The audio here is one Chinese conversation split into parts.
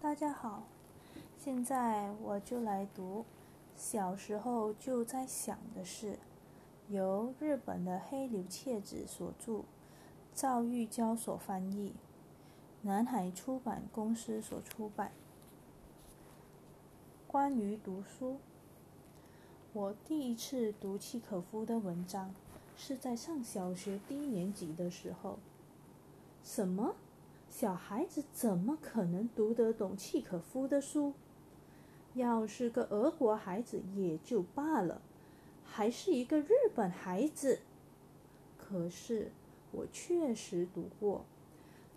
大家好，现在我就来读小时候就在想的事，由日本的黑柳切子所著，赵玉娇所翻译，南海出版公司所出版。关于读书，我第一次读契可夫的文章是在上小学低年级的时候。什么？小孩子怎么可能读得懂契可夫的书？要是个俄国孩子也就罢了，还是一个日本孩子。可是我确实读过。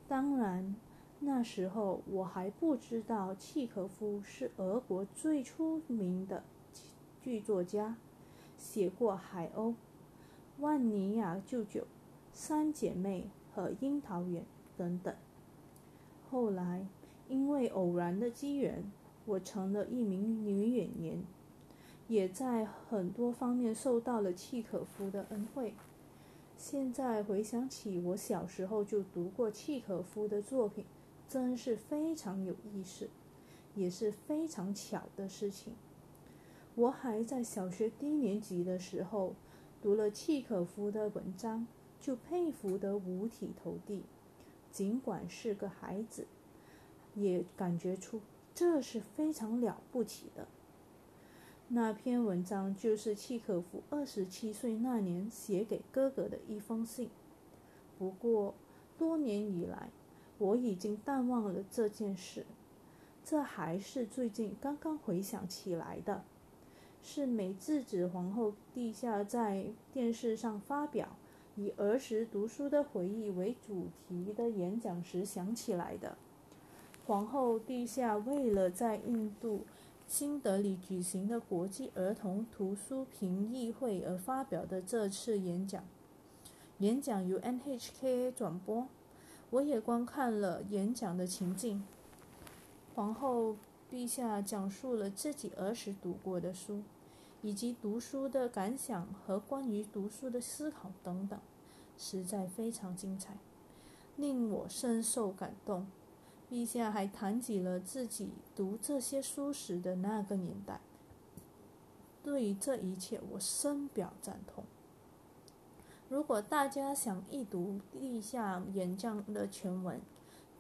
当然，那时候我还不知道契可夫是俄国最出名的剧作家，写过《海鸥》《万尼亚舅舅》《三姐妹》和《樱桃园》等等。后来，因为偶然的机缘，我成了一名女演员，也在很多方面受到了契可夫的恩惠。现在回想起我小时候就读过契可夫的作品，真是非常有意思，也是非常巧的事情。我还在小学低年级的时候读了契可夫的文章，就佩服得五体投地。尽管是个孩子，也感觉出这是非常了不起的。那篇文章就是契可夫二十七岁那年写给哥哥的一封信。不过多年以来，我已经淡忘了这件事。这还是最近刚刚回想起来的，是美智子皇后陛下在电视上发表。以儿时读书的回忆为主题的演讲时想起来的。皇后陛下为了在印度新德里举行的国际儿童图书评议会而发表的这次演讲，演讲由 NHKA 转播，我也观看了演讲的情境。皇后陛下讲述了自己儿时读过的书。以及读书的感想和关于读书的思考等等，实在非常精彩，令我深受感动。陛下还谈及了自己读这些书时的那个年代。对于这一切，我深表赞同。如果大家想一读陛下演讲的全文，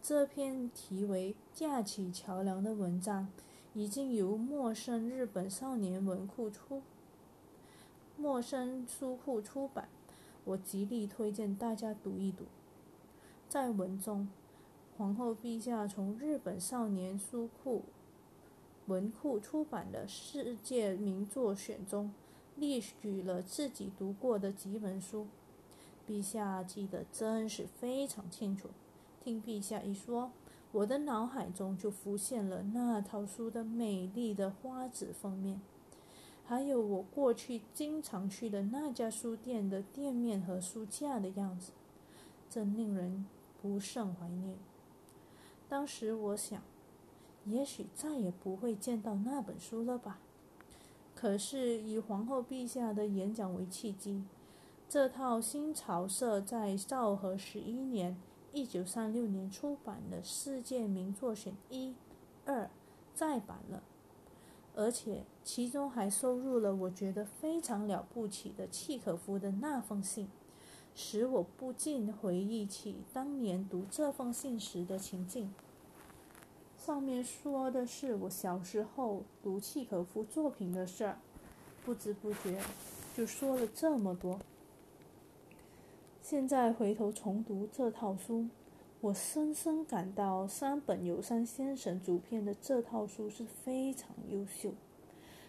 这篇题为《架起桥梁》的文章。已经由陌生日本少年文库出，陌生书库出版，我极力推荐大家读一读。在文中，皇后陛下从日本少年书库文库出版的世界名作选中，列举了自己读过的几本书。陛下记得真是非常清楚，听陛下一说。我的脑海中就浮现了那套书的美丽的花纸封面，还有我过去经常去的那家书店的店面和书架的样子，真令人不胜怀念。当时我想，也许再也不会见到那本书了吧。可是以皇后陛下的演讲为契机，这套新潮社在昭和十一年。一九三六年出版的《世界名作选一、二》再版了，而且其中还收录了我觉得非常了不起的契可夫的那封信，使我不禁回忆起当年读这封信时的情境。上面说的是我小时候读契可夫作品的事儿，不知不觉就说了这么多。现在回头重读这套书，我深深感到山本有山先生主编的这套书是非常优秀。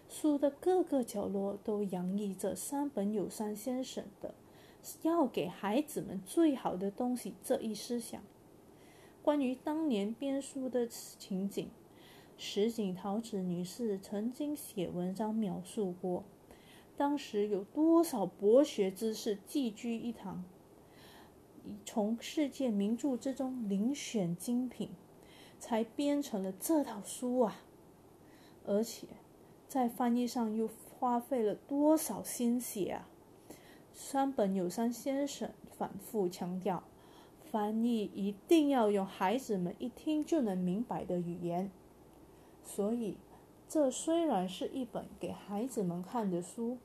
书的各个角落都洋溢着山本有山先生的“要给孩子们最好的东西”这一思想。关于当年编书的情景，石井桃子女士曾经写文章描述过，当时有多少博学之士聚居一堂。从世界名著之中遴选精品，才编成了这套书啊！而且在翻译上又花费了多少心血啊！山本有山先生反复强调，翻译一定要用孩子们一听就能明白的语言，所以，这虽然是一本给孩子们看的书，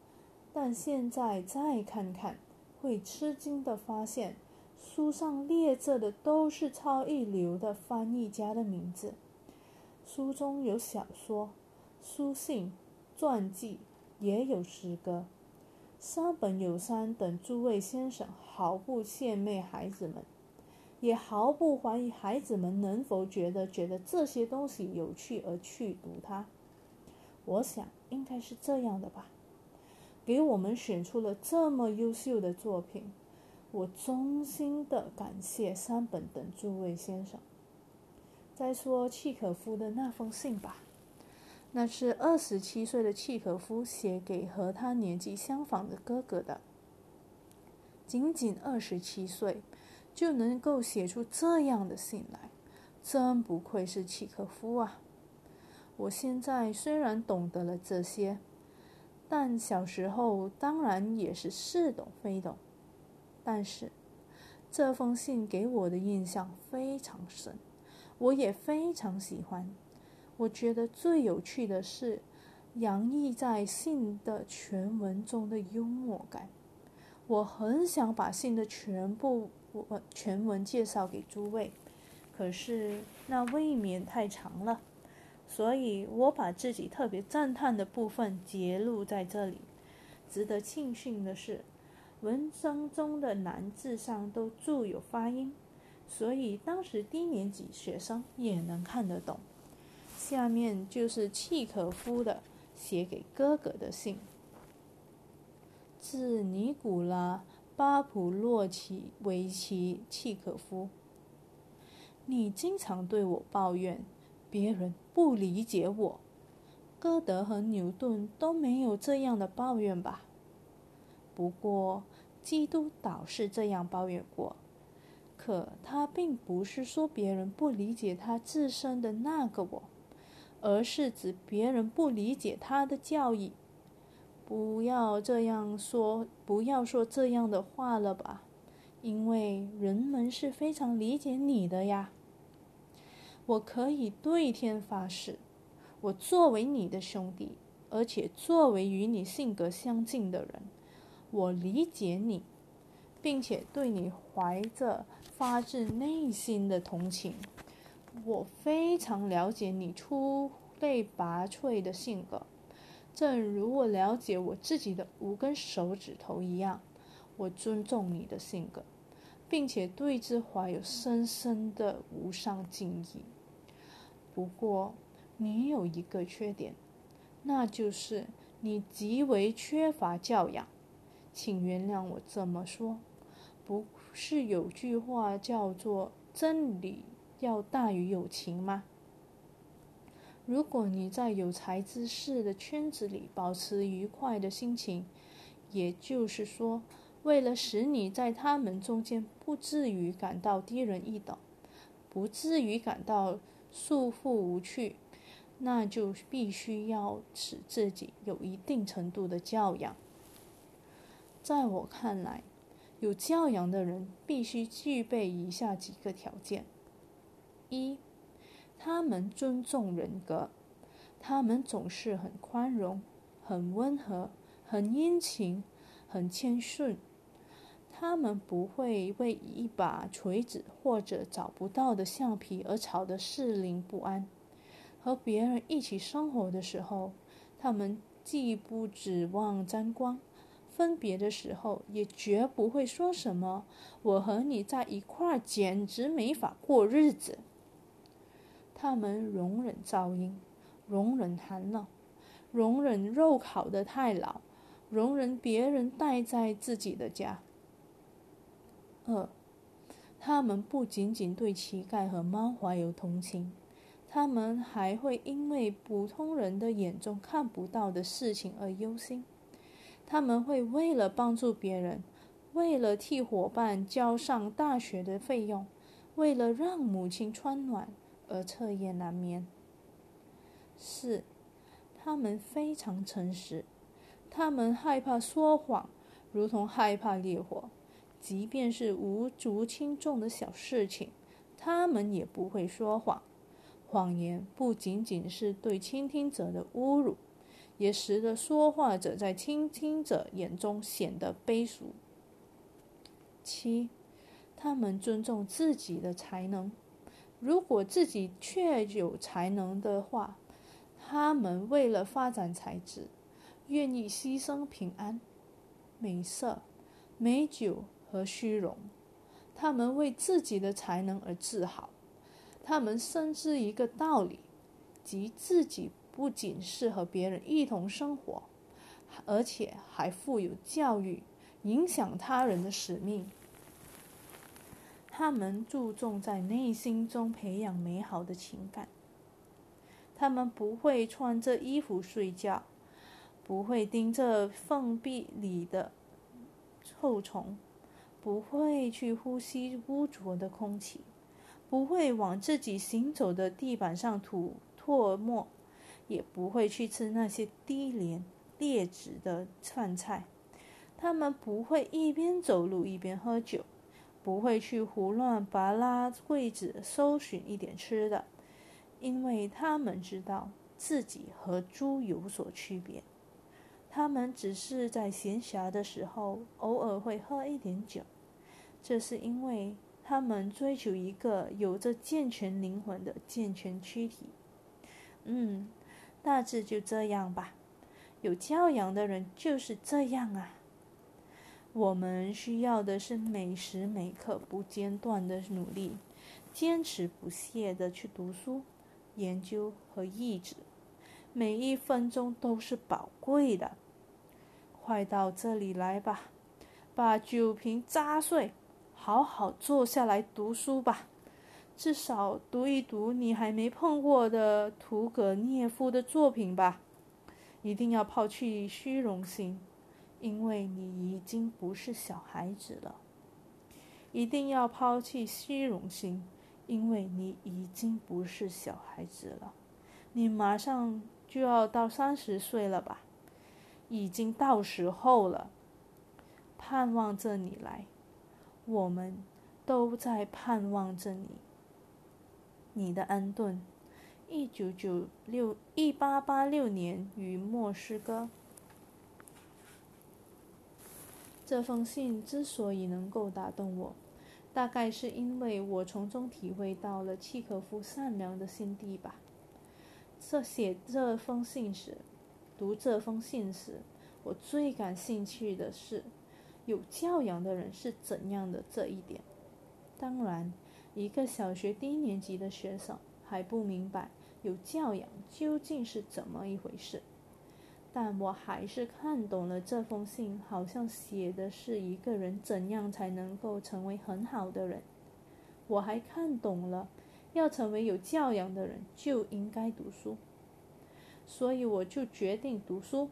但现在再看看，会吃惊的发现，书上列着的都是超一流的翻译家的名字。书中有小说、书信、传记，也有诗歌。山本有三等诸位先生毫不献媚孩子们，也毫不怀疑孩子们能否觉得觉得这些东西有趣而去读它。我想应该是这样的吧。给我们选出了这么优秀的作品，我衷心的感谢山本等诸位先生。再说契可夫的那封信吧，那是二十七岁的契可夫写给和他年纪相仿的哥哥的。仅仅二十七岁，就能够写出这样的信来，真不愧是契可夫啊！我现在虽然懂得了这些，但小时候当然也是似懂非懂。但是这封信给我的印象非常深。我也非常喜欢。我觉得最有趣的是洋溢在信的全文中的幽默感。我很想把信的全部文全文介绍给诸位，可是那未免太长了，所以我把自己特别赞叹的部分截录在这里。值得庆幸的是，文章中的难字上都注有发音。所以当时低年级学生也能看得懂。下面就是契可夫的写给哥哥的信：致尼古拉·巴普洛奇维奇·契可夫，你经常对我抱怨别人不理解我。歌德和牛顿都没有这样的抱怨吧？不过基督倒是这样抱怨过。可他并不是说别人不理解他自身的那个我，而是指别人不理解他的教义。不要这样说，不要说这样的话了吧，因为人们是非常理解你的呀。我可以对天发誓，我作为你的兄弟，而且作为与你性格相近的人，我理解你。并且对你怀着发自内心的同情，我非常了解你出类拔萃的性格，正如我了解我自己的五根手指头一样。我尊重你的性格，并且对之怀有深深的无上敬意。不过，你有一个缺点，那就是你极为缺乏教养，请原谅我这么说。不是有句话叫做“真理要大于友情”吗？如果你在有才之士的圈子里保持愉快的心情，也就是说，为了使你在他们中间不至于感到低人一等，不至于感到束缚无趣，那就必须要使自己有一定程度的教养。在我看来。有教养的人必须具备以下几个条件：一，他们尊重人格，他们总是很宽容、很温和、很殷勤、很谦逊，他们不会为一把锤子或者找不到的橡皮而吵得适龄不安。和别人一起生活的时候，他们既不指望沾光。分别的时候，也绝不会说什么“我和你在一块儿简直没法过日子”。他们容忍噪音，容忍寒冷，容忍肉烤得太老，容忍别人待在自己的家。二，他们不仅仅对乞丐和猫怀有同情，他们还会因为普通人的眼中看不到的事情而忧心。他们会为了帮助别人，为了替伙伴交上大学的费用，为了让母亲穿暖而彻夜难眠。四，他们非常诚实，他们害怕说谎，如同害怕烈火，即便是无足轻重的小事情，他们也不会说谎。谎言不仅仅是对倾听者的侮辱，也使得说话者在倾听者眼中显得卑俗。七，他们尊重自己的才能，如果自己确有才能的话，他们为了发展才智，愿意牺牲平安、美色、美酒和虚荣。他们为自己的才能而自豪。他们深知一个道理，即自己不仅是和别人一同生活，而且还负有教育、影响他人的使命。他们注重在内心中培养美好的情感。他们不会穿着衣服睡觉，不会盯着缝壁里的臭虫，不会去呼吸污浊的空气。不会往自己行走的地板上吐唾沫，也不会去吃那些低廉劣质的饭菜。他们不会一边走路一边喝酒，不会去胡乱扒拉柜子搜寻一点吃的，因为他们知道自己和猪有所区别。他们只是在闲暇的时候偶尔会喝一点酒，这是因为。他们追求一个有着健全灵魂的健全躯体。嗯，大致就这样吧。有教养的人就是这样啊。我们需要的是每时每刻不间断的努力，坚持不懈的去读书、研究和意志，每一分钟都是宝贵的。快到这里来吧，把酒瓶砸碎。好好坐下来读书吧，至少读一读你还没碰过的屠格涅夫的作品吧。一定要抛弃虚荣心，因为你已经不是小孩子了。一定要抛弃虚荣心，因为你已经不是小孩子了。你马上就要到三十岁了吧？已经到时候了，盼望着你来。我们都在盼望着你。你的安顿，一九九六一八八六年于莫斯科。这封信之所以能够打动我，大概是因为我从中体会到了契诃夫善良的心地吧。这写这封信时，读这封信时，我最感兴趣的是。有教养的人是怎样的？这一点，当然，一个小学低年级的学生还不明白有教养究竟是怎么一回事。但我还是看懂了这封信，好像写的是一个人怎样才能够成为很好的人。我还看懂了，要成为有教养的人就应该读书。所以我就决定读书。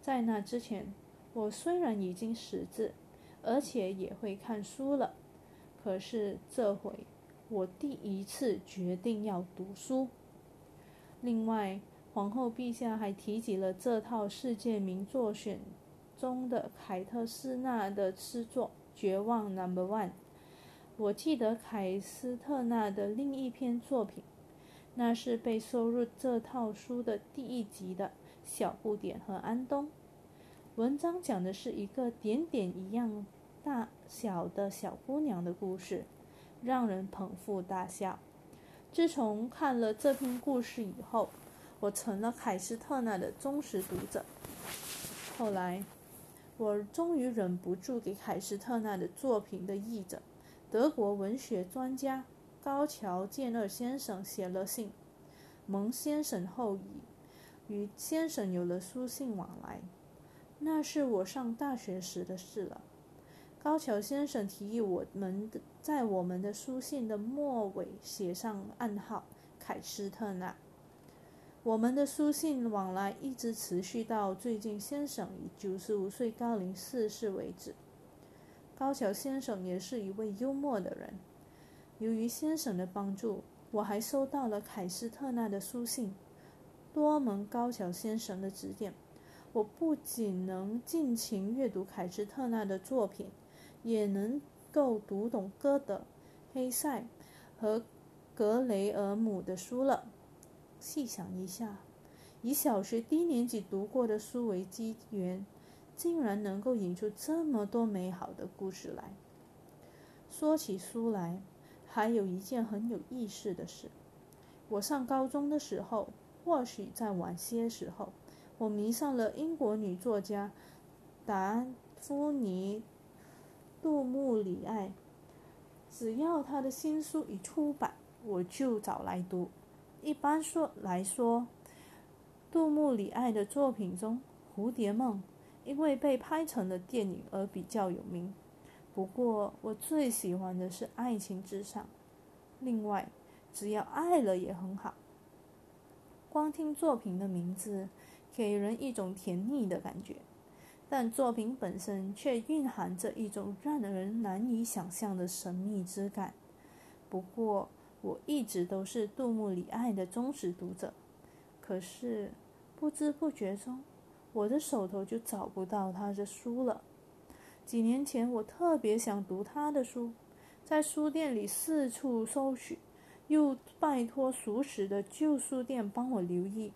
在那之前。我虽然已经识字，而且也会看书了，可是这回我第一次决定要读书。另外，皇后陛下还提及了这套世界名作选中的凯特斯纳的诗作《绝望 Number One》。我记得凯斯特纳的另一篇作品，那是被收入这套书的第一集的《小不点和安东》。文章讲的是一个点点一样大小的小姑娘的故事，让人捧腹大笑。自从看了这篇故事以后，我成了凯斯特纳的忠实读者。后来，我终于忍不住给凯斯特纳的作品的译者、德国文学专家高桥健二先生写了信，蒙先生后裔，与先生有了书信往来。那是我上大学时的事了。高桥先生提议我们在我们的书信的末尾写上暗号“凯斯特纳”。我们的书信往来一直持续到最近先生以九十五岁高龄逝世为止。高桥先生也是一位幽默的人。由于先生的帮助，我还收到了凯斯特纳的书信，多蒙高桥先生的指点。我不仅能尽情阅读凯斯特纳的作品，也能够读懂歌德、黑塞和格雷厄姆的书了。细想一下，以小学低年级读过的书为基源，竟然能够引出这么多美好的故事来。说起书来，还有一件很有意思的事：我上高中的时候，或许在晚些时候，我迷上了英国女作家达芙妮·杜穆里埃。只要他的新书一出版，我就找来读。一般说来说，杜穆里埃的作品中，《蝴蝶梦》因为被拍成了电影而比较有名。不过，我最喜欢的是《爱情至上》。另外，只要爱了也很好。光听作品的名字，给人一种甜腻的感觉，但作品本身却蕴含着一种让人难以想象的神秘之感。不过，我一直都是杜穆里埃的忠实读者，可是不知不觉中，我的手头就找不到他的书了。几年前，我特别想读他的书，在书店里四处搜寻，又拜托熟识的旧书店帮我留意，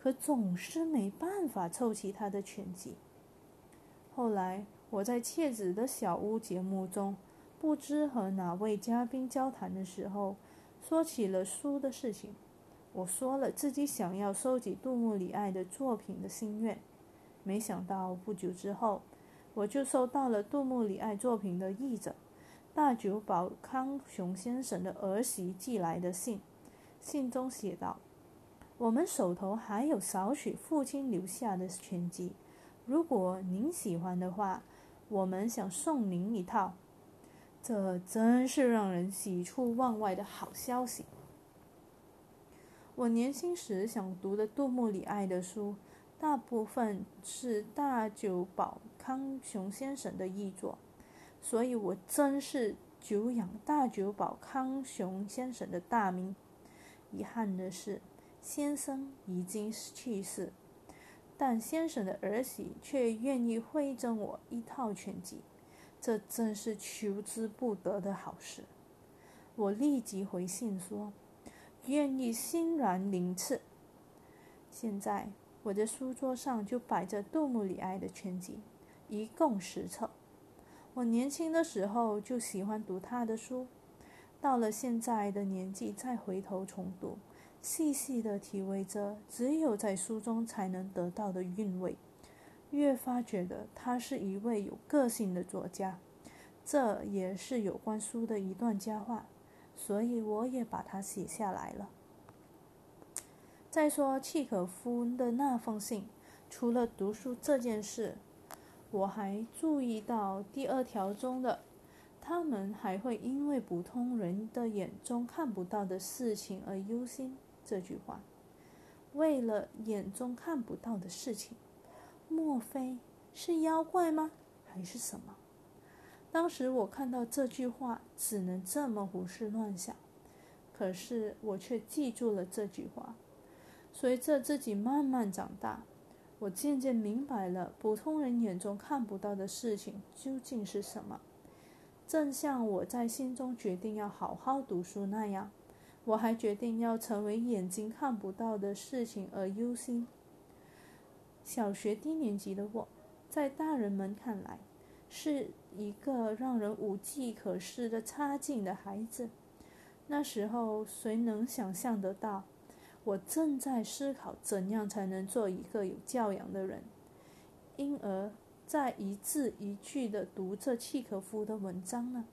可总是没办法凑齐他的全集。后来，我在窃子的小屋节目中，不知和哪位嘉宾交谈的时候，说起了书的事情。我说了自己想要收集杜穆里埃的作品的心愿，没想到不久之后。我就收到了杜穆里埃作品的译者大久保康雄先生的儿媳寄来的信，信中写道：“我们手头还有少许父亲留下的全集，如果您喜欢的话，我们想送您一套。”这真是让人喜出望外的好消息。我年轻时想读的杜牧里埃的书。大部分是大久保康雄先生的译作，所以我真是久仰大久保康雄先生的大名。遗憾的是，先生已经去世，但先生的儿媳却愿意馈赠我一套全集，这真是求之不得的好事。我立即回信说，愿意欣然领赐。现在。我的书桌上就摆着杜穆里埃的全集，一共十册。我年轻的时候就喜欢读他的书，到了现在的年纪再回头重读，细细的体味着只有在书中才能得到的韵味，越发觉得他是一位有个性的作家。这也是有关书的一段佳话，所以我也把它写下来了。再说契可夫的那封信，除了读书这件事，我还注意到第二条中的“他们还会因为普通人的眼中看不到的事情而忧心”这句话。为了眼中看不到的事情，莫非是妖怪吗？还是什么？当时我看到这句话，只能这么胡思乱想。可是我却记住了这句话。随着自己慢慢长大，我渐渐明白了普通人眼中看不到的事情究竟是什么。正像我在心中决定要好好读书那样，我还决定要成为眼睛看不到的事情而忧心。小学低年级的我，在大人们看来，是一个让人无计可施的差劲的孩子。那时候，谁能想象得到？我正在思考怎样才能做一个有教养的人，因而，在一字一句地读着契诃夫的文章呢。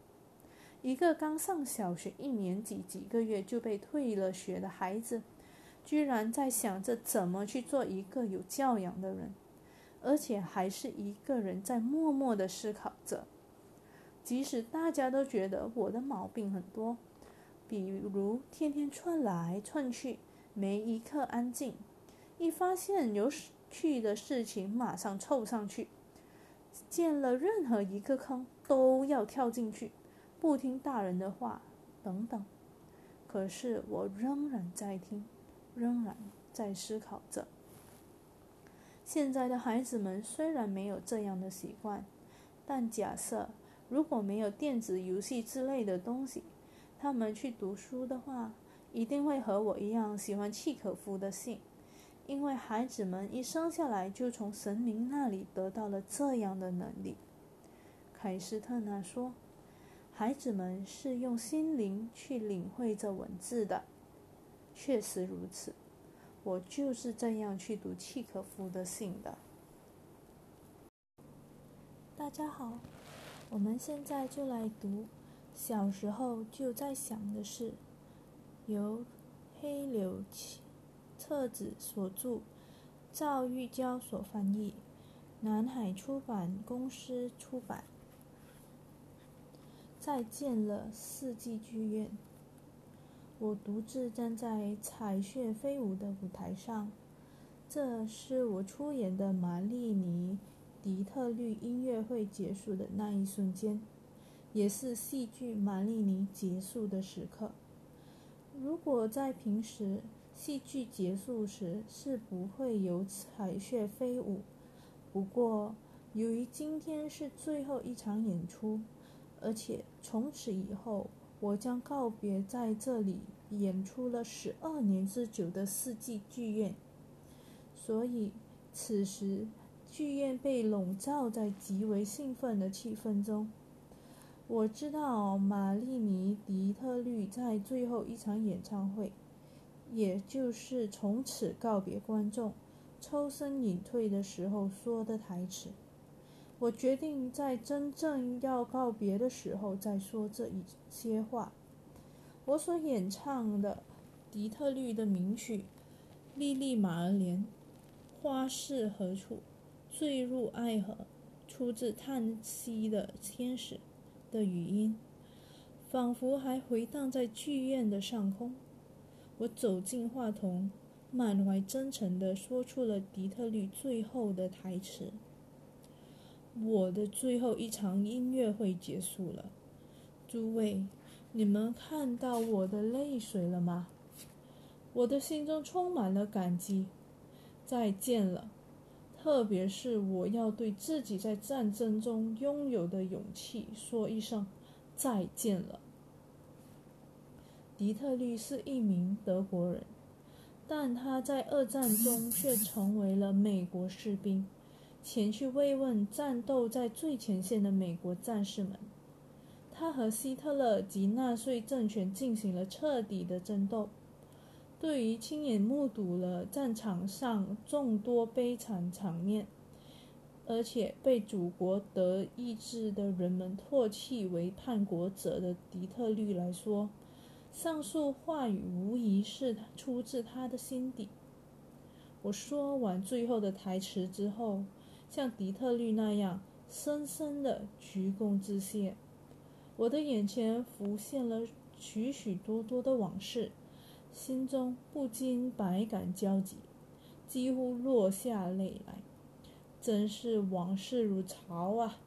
一个刚上小学一年级几个月就被退了学的孩子，居然在想着怎么去做一个有教养的人，而且还是一个人在默默地思考着。即使大家都觉得我的毛病很多，比如天天窜来窜去。没一刻安静，一发现有趣的事情，马上凑上去；见了任何一个坑，都要跳进去，不听大人的话，等等。可是我仍然在听，仍然在思考着。现在的孩子们虽然没有这样的习惯，但假设如果没有电子游戏之类的东西，他们去读书的话。一定会和我一样喜欢契可夫的信，因为孩子们一生下来就从神明那里得到了这样的能力。凯斯特纳说：“孩子们是用心灵去领会这文字的。”确实如此，我就是这样去读契可夫的信的。大家好，我们现在就来读小时候就在想的事，由黑柳彻子所著，赵玉娇所翻译，南海出版公司出版。再见了，四季剧院。我独自站在彩雀飞舞的舞台上，这是我出演的玛丽尼迪特律音乐会结束的那一瞬间，也是戏剧玛丽尼结束的时刻。如果在平时，戏剧结束时是不会有彩雀飞舞，不过由于今天是最后一场演出，而且从此以后。我将告别在这里演出了十二年之久的四季剧院，所以此时剧院被笼罩在极为兴奋的气氛中。我知道玛丽尼迪特律在最后一场演唱会，也就是从此告别观众、抽身隐退的时候说的台词。我决定在真正要告别的时候再说这一些话。我所演唱的迪特律的名曲《莉莉马尔莲》，花是何处？坠入爱河，出自叹息的天使的语音，仿佛还回荡在剧院的上空。我走进话筒，满怀真诚地说出了迪特律最后的台词。我的最后一场音乐会结束了，诸位，你们看到我的泪水了吗？我的心中充满了感激。再见了，特别是我要对自己在战争中拥有的勇气说一声再见了。迪特律是一名德国人，但他在二战中却成为了美国士兵。前去慰问战斗在最前线的美国战士们。他和希特勒及纳粹政权进行了彻底的争斗。对于亲眼目睹了战场上众多悲惨场面，而且被祖国德意志的人们唾弃为叛国者的迪特律来说，上述话语无疑是出自他的心底。我说完最后的台词之后。像底特律那样深深的鞠躬致谢，我的眼前浮现了许许多多的往事，心中不禁百感交集，几乎落下泪来。真是往事如潮啊！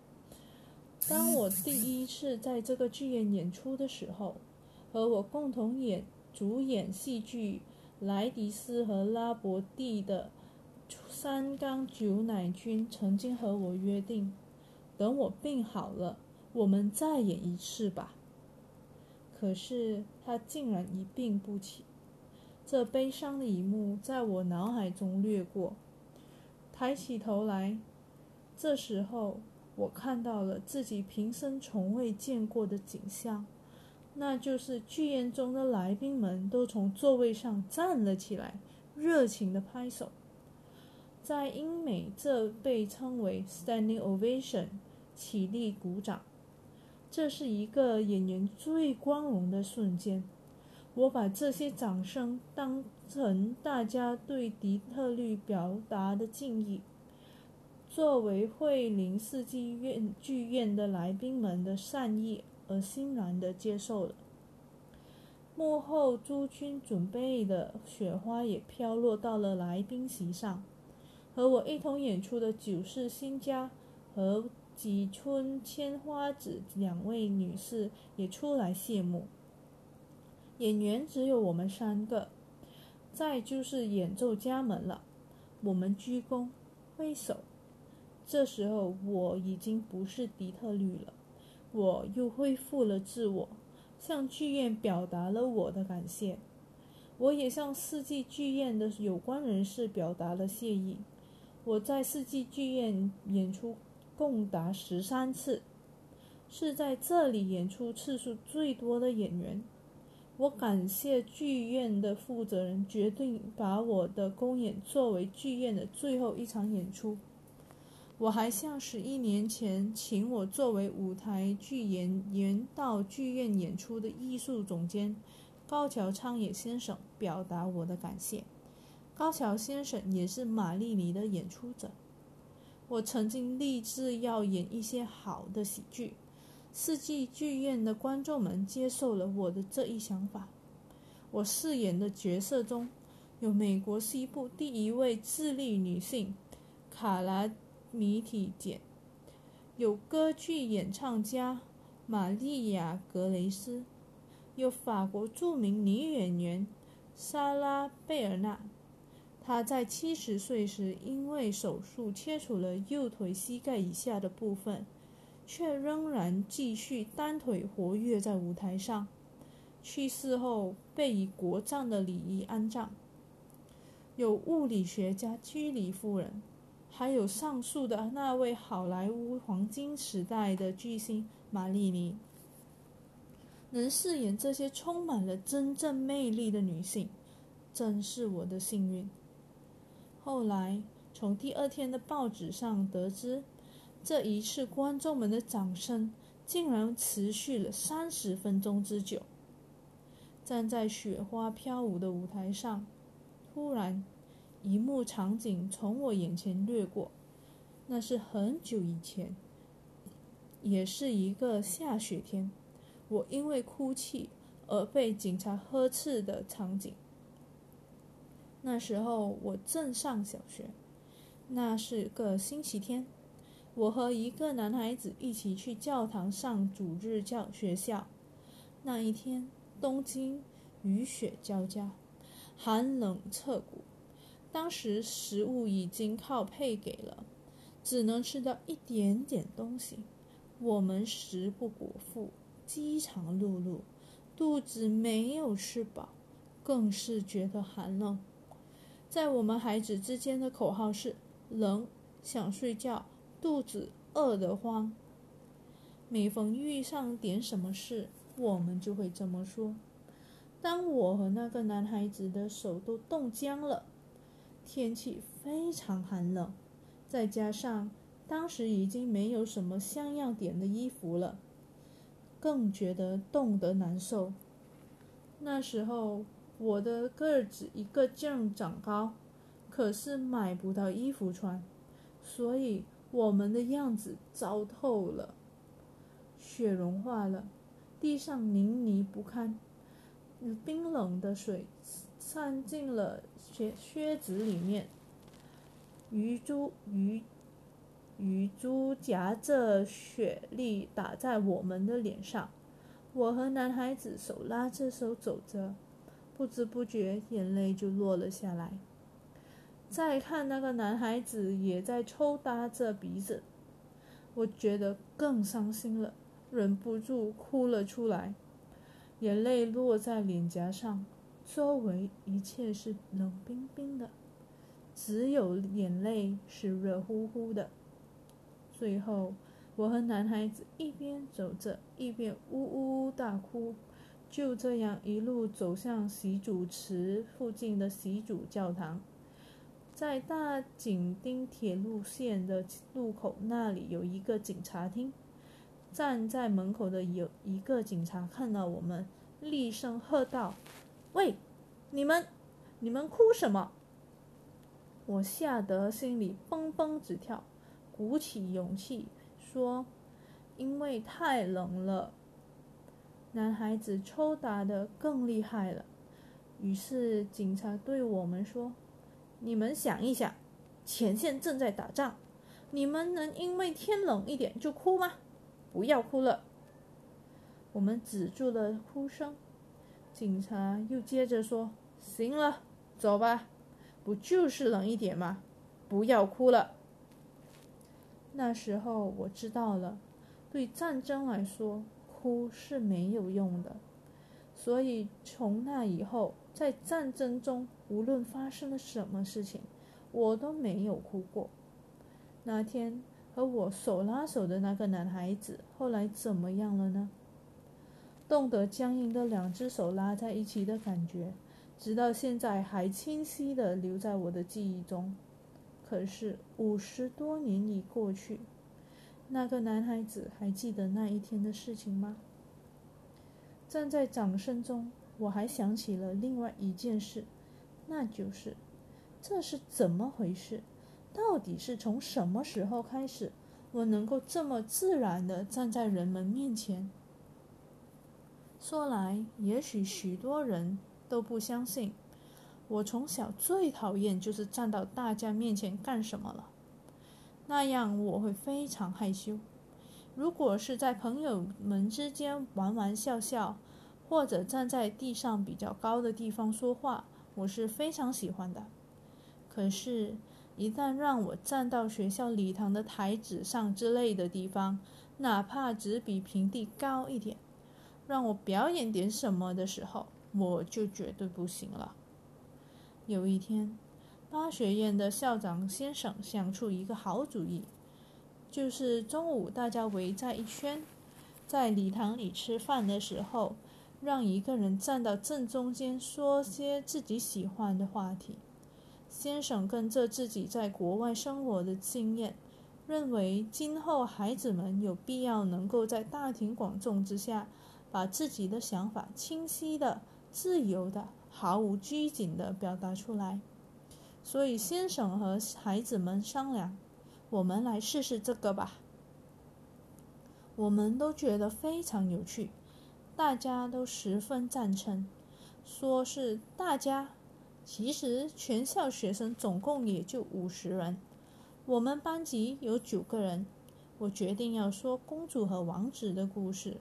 当我第一次在这个剧院演出的时候，和我共同演主演戏剧莱迪斯和拉伯蒂的。三缸酒奶君曾经和我约定，等我病好了，我们再演一次吧。可是他竟然一病不起，这悲伤的一幕在我脑海中掠过。抬起头来，这时候我看到了自己平生从未见过的景象，那就是剧院中的来宾们都从座位上站了起来，热情的拍手。在英美，这被称为 “standing ovation”，起立鼓掌。这是一个演员最光荣的瞬间。我把这些掌声当成大家对迪特律表达的敬意。作为惠灵四季院剧院的来宾们的善意而欣然地接受了。幕后诸君准备的雪花也飘落到了来宾席上。和我一同演出的九世新家和吉村千花子两位女士也出来谢幕。演员只有我们三个，再就是演奏家们了。我们鞠躬挥手。这时候我已经不是迪特律了，我又恢复了自我，向剧院表达了我的感谢。我也向四季剧院的有关人士表达了谢意。我在四季剧院演出共达十三次，是在这里演出次数最多的演员。我感谢剧院的负责人决定把我的公演作为剧院的最后一场演出。我还向十一年前请我作为舞台剧演员到剧院演出的艺术总监。高桥昌也先生表达我的感谢。高桥先生也是玛丽尼的演出者。我曾经立志要演一些好的喜剧，四季剧院的观众们接受了我的这一想法。我饰演的角色中有美国西部第一位智利女性卡拉米提简，有歌剧演唱家玛丽亚格雷斯。有法国著名女演员莎拉·贝尔纳，他在七十岁时因为手术切除了右腿膝盖以下的部分，却仍然继续单腿活跃在舞台上。去世后被以国葬的礼仪安葬。有物理学家居里夫人，还有上述的那位好莱坞黄金时代的巨星玛丽尼。能饰演这些充满了真正魅力的女性，真是我的幸运。后来从第二天的报纸上得知，这一次观众们的掌声竟然持续了三十分钟之久。站在雪花飘舞的舞台上，突然一幕场景从我眼前掠过，那是很久以前，也是一个下雪天。我因为哭泣而被警察呵斥的场景。那时候我正上小学，那是个星期天，我和一个男孩子一起去教堂上主日教学校。那一天，东京雨雪交加，寒冷彻骨。当时食物已经靠配给了，只能吃到一点点东西，我们食不果腹。饥肠辘辘，肚子没有吃饱，更是觉得寒冷。在我们孩子之间的口号是：冷，想睡觉，肚子饿得慌。每逢遇上点什么事，我们就会这么说。当我和那个男孩子的手都冻僵了，天气非常寒冷，再加上当时已经没有什么像样点的衣服了。更觉得冻得难受。那时候我的个子一个劲儿长高，可是买不到衣服穿，所以我们的样子糟透了。雪融化了，地上泥泞不堪，冰冷的水渗进了靴靴子里面，鱼珠鱼。雨珠夹着雪粒打在我们的脸上，我和男孩子手拉着手走着，不知不觉眼泪就落了下来。再看那个男孩子也在抽搭着鼻子，我觉得更伤心了，忍不住哭了出来，眼泪落在脸颊上，周围一切是冷冰冰的，只有眼泪是热乎乎的。最后，我和男孩子一边走着，一边呜呜呜大哭，就这样一路走向习主池附近的习主教堂。在大井町铁路线的路口那里有一个警察厅，站在门口的有一个警察看到我们，厉声喝道：“喂，你们，你们哭什么？”我吓得心里蹦蹦直跳。鼓起勇气说：“因为太冷了。”男孩子抽打的更厉害了。于是警察对我们说：“你们想一想，前线正在打仗，你们能因为天冷一点就哭吗？不要哭了。”我们止住了哭声。警察又接着说：“行了，走吧。不就是冷一点吗？不要哭了。”那时候我知道了，对战争来说，哭是没有用的。所以从那以后，在战争中，无论发生了什么事情，我都没有哭过。那天和我手拉手的那个男孩子，后来怎么样了呢？冻得僵硬的两只手拉在一起的感觉，直到现在还清晰地留在我的记忆中。可是五十多年已过去，那个男孩子还记得那一天的事情吗？站在掌声中。我还想起了另外一件事，那就是这是怎么回事？到底是从什么时候开始，我能够这么自然的站在人们面前？说来，也许许多人都不相信，我从小最讨厌就是站到大家面前干什么了，那样我会非常害羞。如果是在朋友们之间玩玩笑笑。或者站在地上比较高的地方说话，我是非常喜欢的。可是，一旦让我站到学校礼堂的台子上之类的地方，哪怕只比平地高一点，让我表演点什么的时候，我就绝对不行了。有一天，八学院的校长先生想出一个好主意，就是中午大家围在一圈，在礼堂里吃饭的时候。让一个人站到正中间，说些自己喜欢的话题。先生跟着自己在国外生活的经验，认为今后孩子们有必要能够在大庭广众之下，把自己的想法清晰的、自由的、毫无拘谨的表达出来。所以，先生和孩子们商量：“我们来试试这个吧。”我们都觉得非常有趣。大家都十分赞成，说是大家。其实全校学生总共也就五十人，我们班级有九个人。我决定要说公主和王子的故事。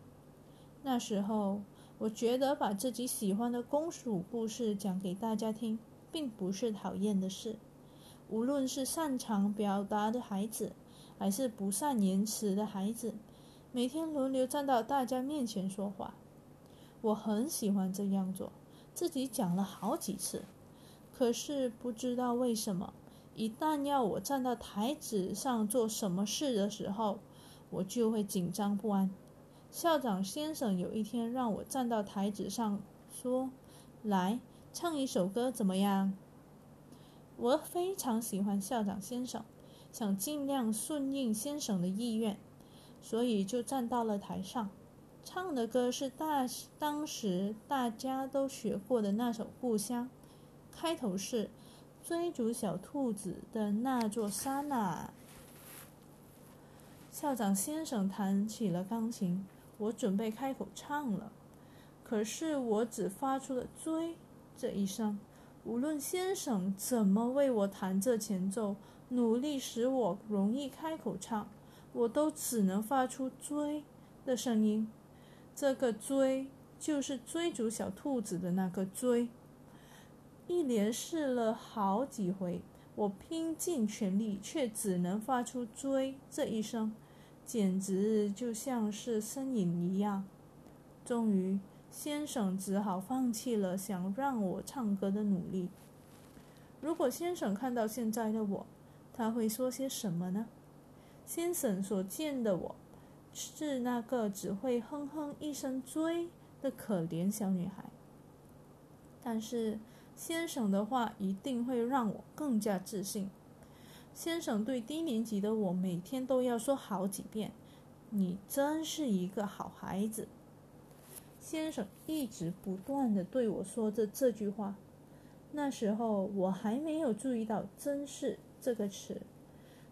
那时候，我觉得把自己喜欢的公主故事讲给大家听，并不是讨厌的事。无论是擅长表达的孩子，还是不善言辞的孩子，每天轮流站到大家面前说话。我很喜欢这样做，自己讲了好几次。可是不知道为什么，一旦要我站到台子上做什么事的时候，我就会紧张不安。校长先生有一天让我站到台子上，说：“来唱一首歌，怎么样？”我非常喜欢校长先生，想尽量顺应先生的意愿，所以就站到了台上。唱的歌是大当时大家都学过的那首《故乡》，开头是追逐小兔子的那座山啊。校长先生弹起了钢琴，我准备开口唱了，可是我只发出了“追”这一声。无论先生怎么为我弹这前奏，努力使我容易开口唱，我都只能发出“追”的声音。这个追就是追逐小兔子的那个追。一连试了好几回，我拼尽全力，却只能发出“追”这一声，简直就像是呻吟一样。终于，先生只好放弃了想让我唱歌的努力。如果先生看到现在的我，他会说些什么呢？先生所见的我。是那个只会哼哼一声追的可怜小女孩。但是先生的话一定会让我更加自信。先生对低年级的我每天都要说好几遍：“你真是一个好孩子。”先生一直不断的对我说着这句话。那时候我还没有注意到“真是”这个词，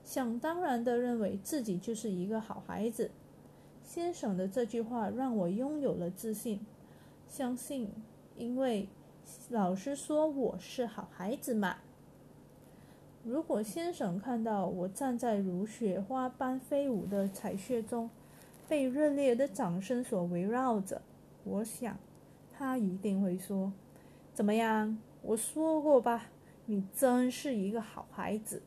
想当然的认为自己就是一个好孩子。先生的这句话让我拥有了自信，相信，因为老师说我是好孩子嘛。如果先生看到我站在如雪花般飞舞的彩雀中，被热烈的掌声所围绕着，我想，他一定会说：“怎么样？我说过吧，你真是一个好孩子。”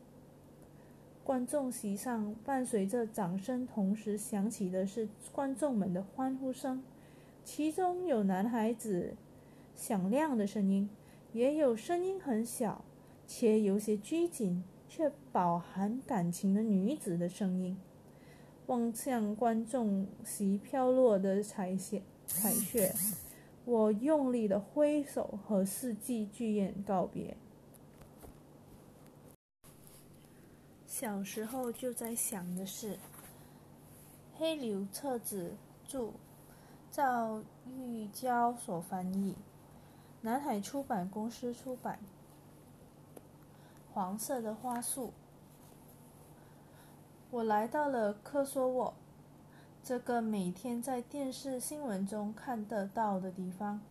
观众席上伴随着掌声，同时响起的是观众们的欢呼声，其中有男孩子响亮的声音：“也有声音很小且有些拘谨却饱含感情的女子的声音。望向观众席飘落的彩雪，彩雪，我用力的挥手和世纪剧院告别。小时候就在想的是，黑柳彻子著，赵玉娇所翻译，南海出版公司出版。黄色的花束。我来到了科索沃，这个每天在电视新闻中看得到的地方。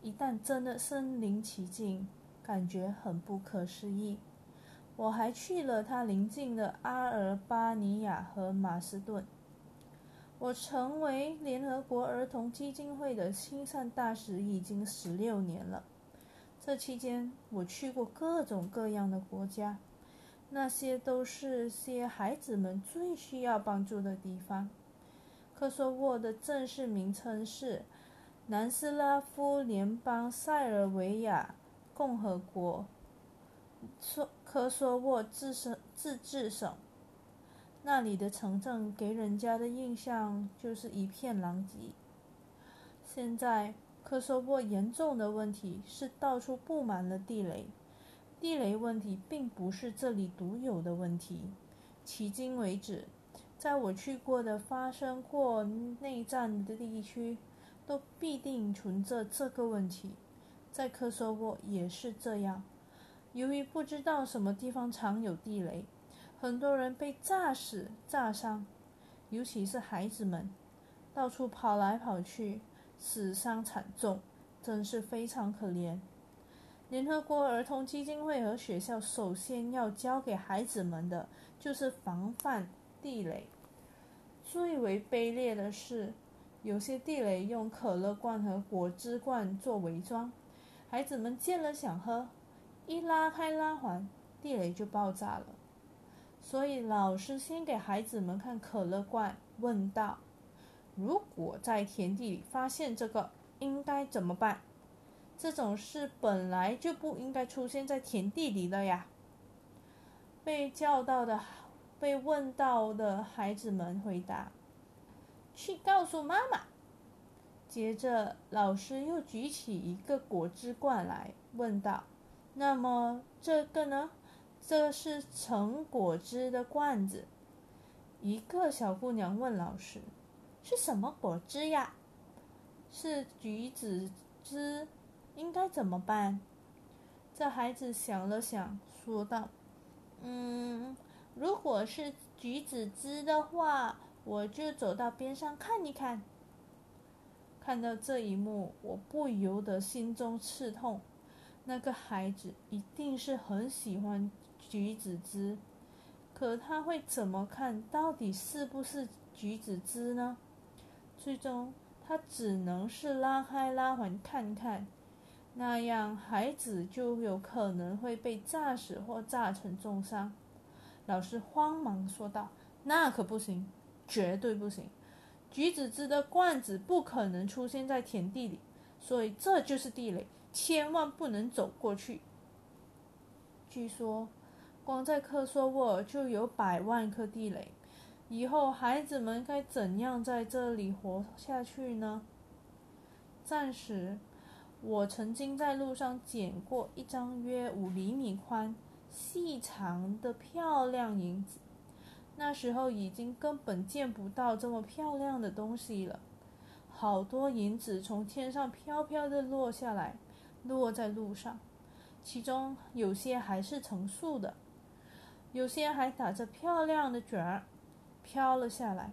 一旦真的身临其境，感觉很不可思议。我还去了它邻近的阿尔巴尼亚和马斯顿。我成为联合国儿童基金会的亲善大使已经十六年了。这期间，我去过各种各样的国家。那些都是些孩子们最需要帮助的地方。科索沃的正式名称是南斯拉夫联邦塞尔维亚共和国科索沃自省自治省。那里的城镇给人家的印象就是一片狼藉。现在，科索沃严重的问题是到处布满了地雷。地雷问题并不是这里独有的问题。迄今为止，在我去过的发生过内战的地区，都必定存着这个问题。在科索沃也是这样。由于不知道什么地方常有地雷，很多人被炸死、炸伤，尤其是孩子们，到处跑来跑去，死伤惨重，真是非常可怜。联合国儿童基金会和学校首先要教给孩子们的就是防范地雷。最为卑劣的是，有些地雷用可乐罐和果汁罐做伪装，孩子们见了想喝，一拉开拉环，地雷就爆炸了。所以老师先给孩子们看可乐罐，问道：“如果在田地里发现这个，应该怎么办？”这种事本来就不应该出现在田地里的呀！被叫到的、被问到的孩子们回答：“去告诉妈妈。”接着，老师又举起一个果汁罐来，问道：“那么这个呢？这是盛果汁的罐子。”一个小姑娘问老师：“是什么果汁呀？”“是橘子汁。”应该怎么办？这孩子想了想，说道：“嗯，如果是橘子汁的话，我就走到边上看一看。”看到这一幕，我不由得心中刺痛。那个孩子一定是很喜欢橘子汁，可他会怎么看？到底是不是橘子汁呢？最终，他只能是拉开拉环看看。那样，孩子就有可能会被炸死或炸成重伤。老师慌忙说道：“那可不行，绝对不行！橘子汁的罐子不可能出现在田地里，所以这就是地雷，千万不能走过去。”据说，光在科索沃就有百万颗地雷，以后孩子们该怎样在这里活下去呢？暂时。我曾经在路上捡过一张约五厘米宽、细长的漂亮银子，那时候已经根本见不到这么漂亮的东西了。好多银子从天上飘飘的落下来，落在路上，其中有些还是成束的，有些还打着漂亮的卷儿，飘了下来。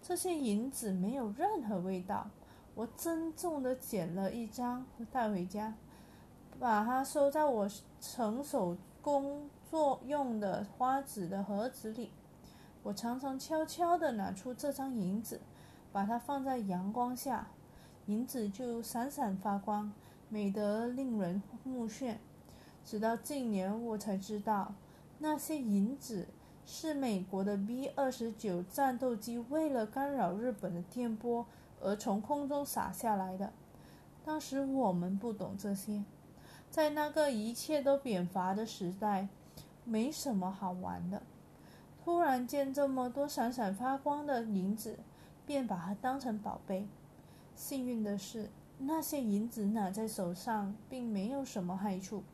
这些银子没有任何味道。我郑重地捡了一张带回家，把它收在我成手工作用的花纸的盒子里。我常常悄悄地拿出这张银子，把它放在阳光下，银子就闪闪发光，美得令人目眩。直到近年，我才知道，那些银子是美国的 B 二十九战斗机为了干扰日本的电波。而从空中洒下来的。当时我们不懂这些，在那个一切都贬乏的时代，没什么好玩的。突然见这么多闪闪发光的银子，便把它当成宝贝。幸运的是，那些银子拿在手上并没有什么害处。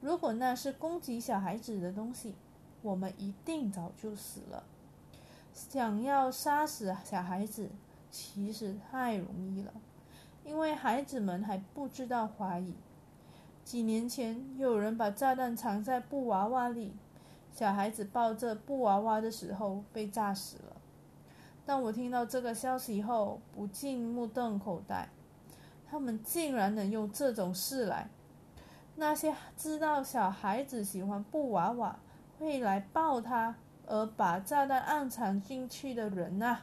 如果那是攻击小孩子的东西，我们一定早就死了。想要杀死小孩子，其实太容易了，因为孩子们还不知道怀疑。几年前，有人把炸弹藏在布娃娃里，小孩子抱着布娃娃的时候被炸死了。当我听到这个消息后，不禁目瞪口呆。他们竟然能用这种事来！那些知道小孩子喜欢布娃娃，会来抱他，而把炸弹暗藏进去的人啊！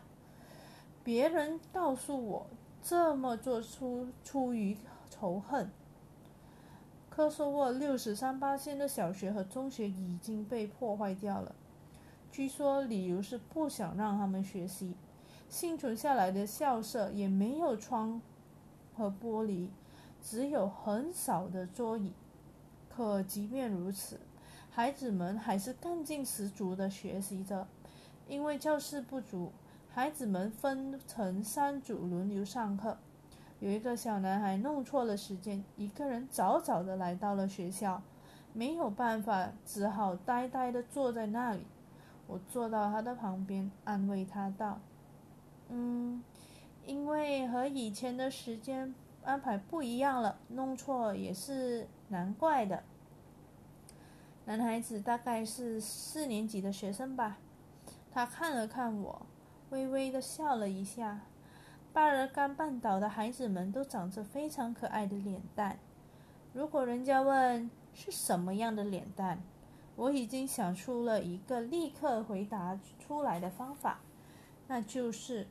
别人告诉我，这么做出出于仇恨。科索沃六十三八线的小学和中学已经被破坏掉了，据说理由是不想让他们学习。幸存下来的校舍也没有窗和玻璃，只有很少的桌椅。可即便如此，孩子们还是干劲十足地学习着。因为教室不足，孩子们分成三组轮流上课。有一个小男孩弄错了时间，一个人早早地来到了学校，没有办法，只好呆呆地坐在那里。我坐到他的旁边，安慰他道：“嗯，因为和以前的时间。”安排不一样了，弄错也是难怪的。男孩子大概是四年级的学生吧，他看了看我，微微的笑了一下。巴尔干半岛的孩子们都长着非常可爱的脸蛋。如果人家问是什么样的脸蛋，我已经想出了一个立刻回答出来的方法，那就是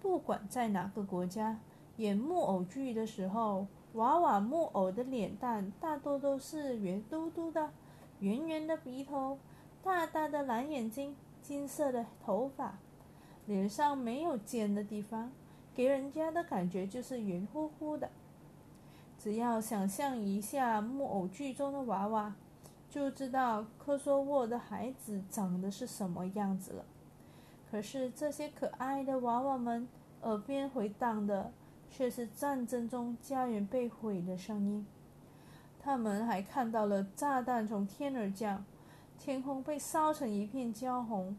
不管在哪个国家。演木偶剧的时候，娃娃木偶的脸蛋大多都是圆嘟嘟的，圆圆的鼻头，大大的蓝眼睛，金色的头发，脸上没有尖的地方，给人家的感觉就是圆乎乎的。只要想象一下木偶剧中的娃娃，就知道科索沃的孩子长得是什么样子了。可是这些可爱的娃娃们耳边回荡的。却是战争中家园被毁的声音。他们还看到了炸弹从天而降，天空被烧成一片焦红。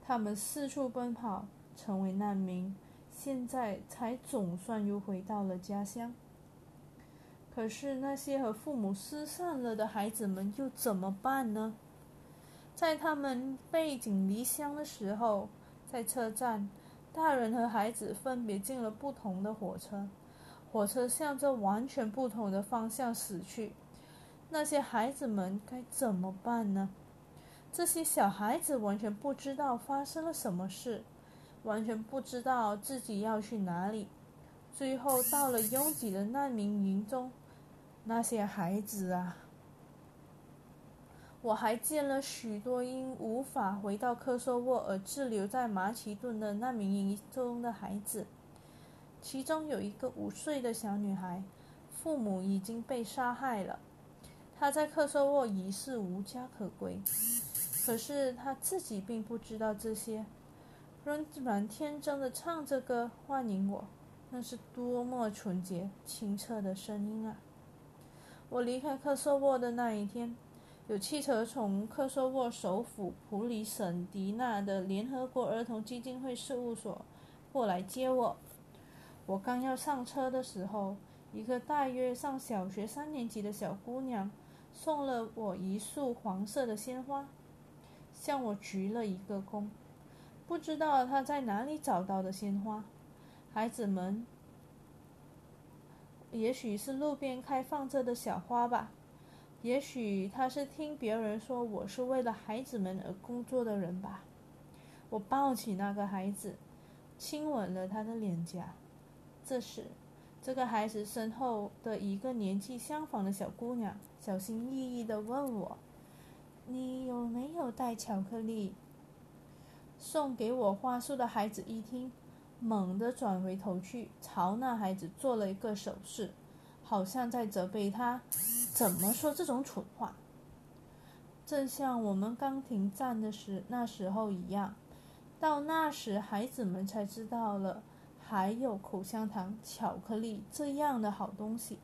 他们四处奔跑，成为难民，现在才总算又回到了家乡。可是那些和父母失散了的孩子们又怎么办呢？在他们背井离乡的时候，在车站。大人和孩子分别进了不同的火车，火车向着完全不同的方向驶去。那些孩子们该怎么办呢？这些小孩子完全不知道发生了什么事，完全不知道自己要去哪里。最后到了拥挤的难民营中，那些孩子啊！我还见了许多因无法回到科索沃而滞留在马其顿的难民营中的孩子，其中有一个五岁的小女孩，父母已经被杀害了，她在科索沃已是无家可归。可是她自己并不知道这些，仍然天真的唱着歌欢迎我，那是多么纯洁清澈的声音啊！我离开科索沃的那一天。有汽车从科索沃首府普里什迪纳的联合国儿童基金会事务所过来接我。我刚要上车的时候，一个大约上小学三年级的小姑娘送了我一束黄色的鲜花，向我鞠了一个躬。不知道他在哪里找到的鲜花。孩子们，也许是路边开放着的小花吧。也许他是听别人说我是为了孩子们而工作的人吧。我抱起那个孩子，亲吻了他的脸颊。这时，这个孩子身后的一个年纪相仿的小姑娘小心翼翼地问我：“你有没有带巧克力？”送给我花束的孩子一听，猛地转回头去，朝那孩子做了一个手势。好像在责备他怎么说这种蠢话。正像我们刚停站的时那时候一样，到那时孩子们才知道了，还有口香糖、巧克力这样的好东西。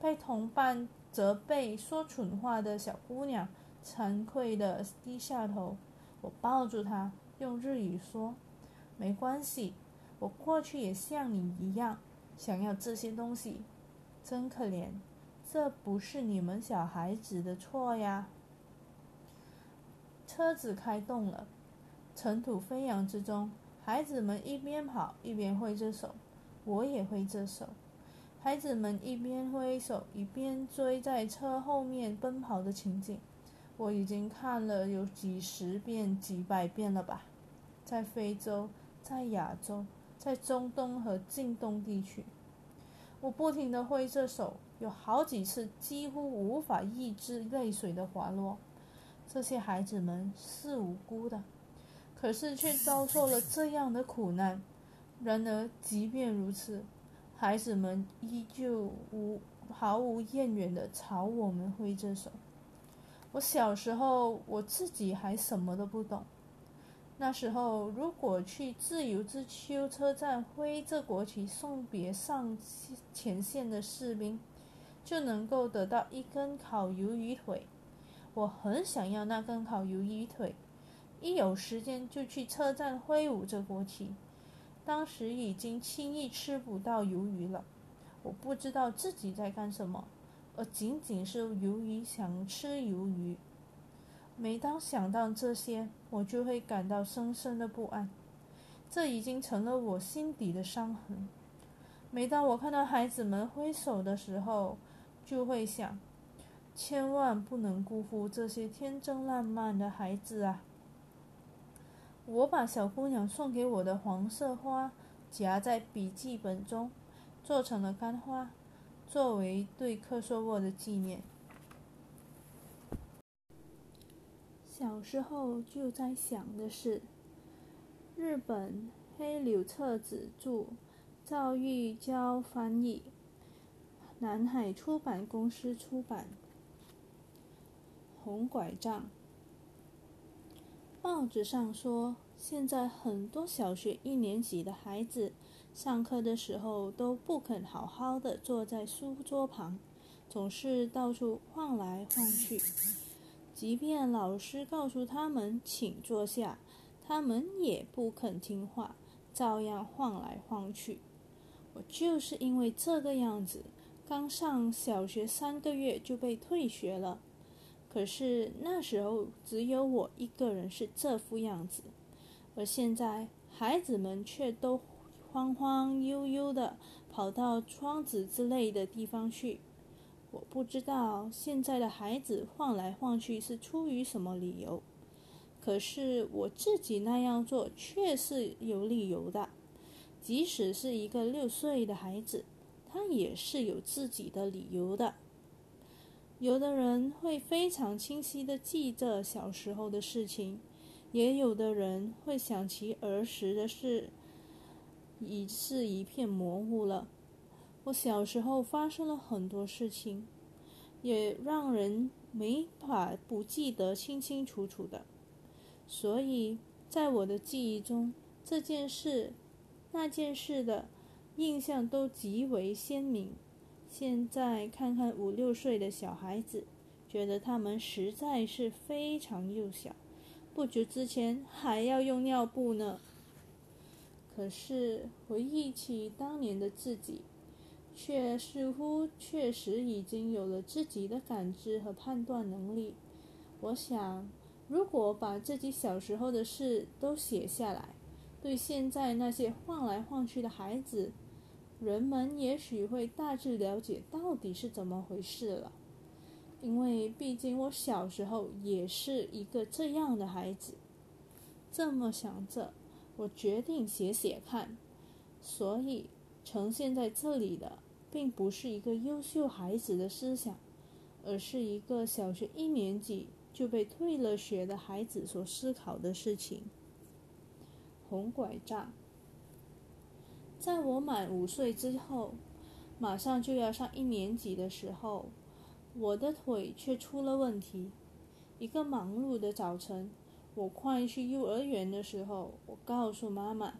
被同伴责备说蠢话的小姑娘，惭愧地低下头。我抱住她，用日语说：“没关系，我过去也像你一样，想要这些东西。真可怜，这不是你们小孩子的错呀。”车子开动了，尘土飞扬之中，孩子们一边跑一边挥着手，我也挥着手。孩子们一边挥手一边追在车后面奔跑的情景，我已经看了有几十遍、几百遍了吧。在非洲，在亚洲，在中东和近东地区，我不停地挥着手，有好几次几乎无法抑制泪水的滑落。这些孩子们是无辜的，可是却遭受了这样的苦难。然而，即便如此，孩子们依旧无毫无怨言的朝我们挥着手。我小时候，我自己还什么都不懂。那时候，如果去自由之丘车站挥着国旗送别上前线的士兵，就能够得到一根烤鱿鱼腿。我很想要那根烤鱿鱼腿，一有时间就去车站挥舞着国旗。当时已经轻易吃不到鱿鱼了，我不知道自己在干什么，而仅仅是由于想吃鱿鱼。每当想到这些，我就会感到深深的不安，这已经成了我心底的伤痕。每当我看到孩子们挥手的时候，就会想，千万不能辜负这些天真烂漫的孩子啊！我把小姑娘送给我的黄色花夹在笔记本中，做成了干花，作为对科索沃的纪念。小时候就在想的是，日本黑柳彻子著，赵玉娇翻译，南海出版公司出版。红拐杖。报纸上说，现在很多小学一年级的孩子上课的时候都不肯好好的坐在书桌旁，总是到处晃来晃去。即便老师告诉他们请坐下，他们也不肯听话，照样晃来晃去。我就是因为这个样子，刚上小学三个月就被退学了。可是那时候只有我一个人是这副样子，而现在孩子们却都晃晃悠悠的跑到窗子之类的地方去。我不知道现在的孩子晃来晃去是出于什么理由，可是我自己那样做却是有理由的。即使是一个六岁的孩子，他也是有自己的理由的。有的人会非常清晰的记着小时候的事情，也有的人会想起儿时的事，已是一片模糊了。我小时候发生了很多事情，也让人没法不记得清清楚楚的，所以在我的记忆中，这件事、那件事的印象都极为鲜明。现在看看五六岁的小孩子，觉得他们实在是非常幼小，不久之前还要用尿布呢。可是回忆起当年的自己，却似乎确实已经有了自己的感知和判断能力。我想，如果把自己小时候的事都写下来，对现在那些晃来晃去的孩子。人们也许会大致了解到底是怎么回事了，因为毕竟我小时候也是一个这样的孩子。这么想着，我决定写写看。所以呈现在这里的，并不是一个优秀孩子的思想，而是一个小学一年级就被退了学的孩子所思考的事情。红拐杖。在我满五岁之后，马上就要上一年级的时候，我的腿却出了问题。一个忙碌的早晨，我快去幼儿园的时候，我告诉妈妈，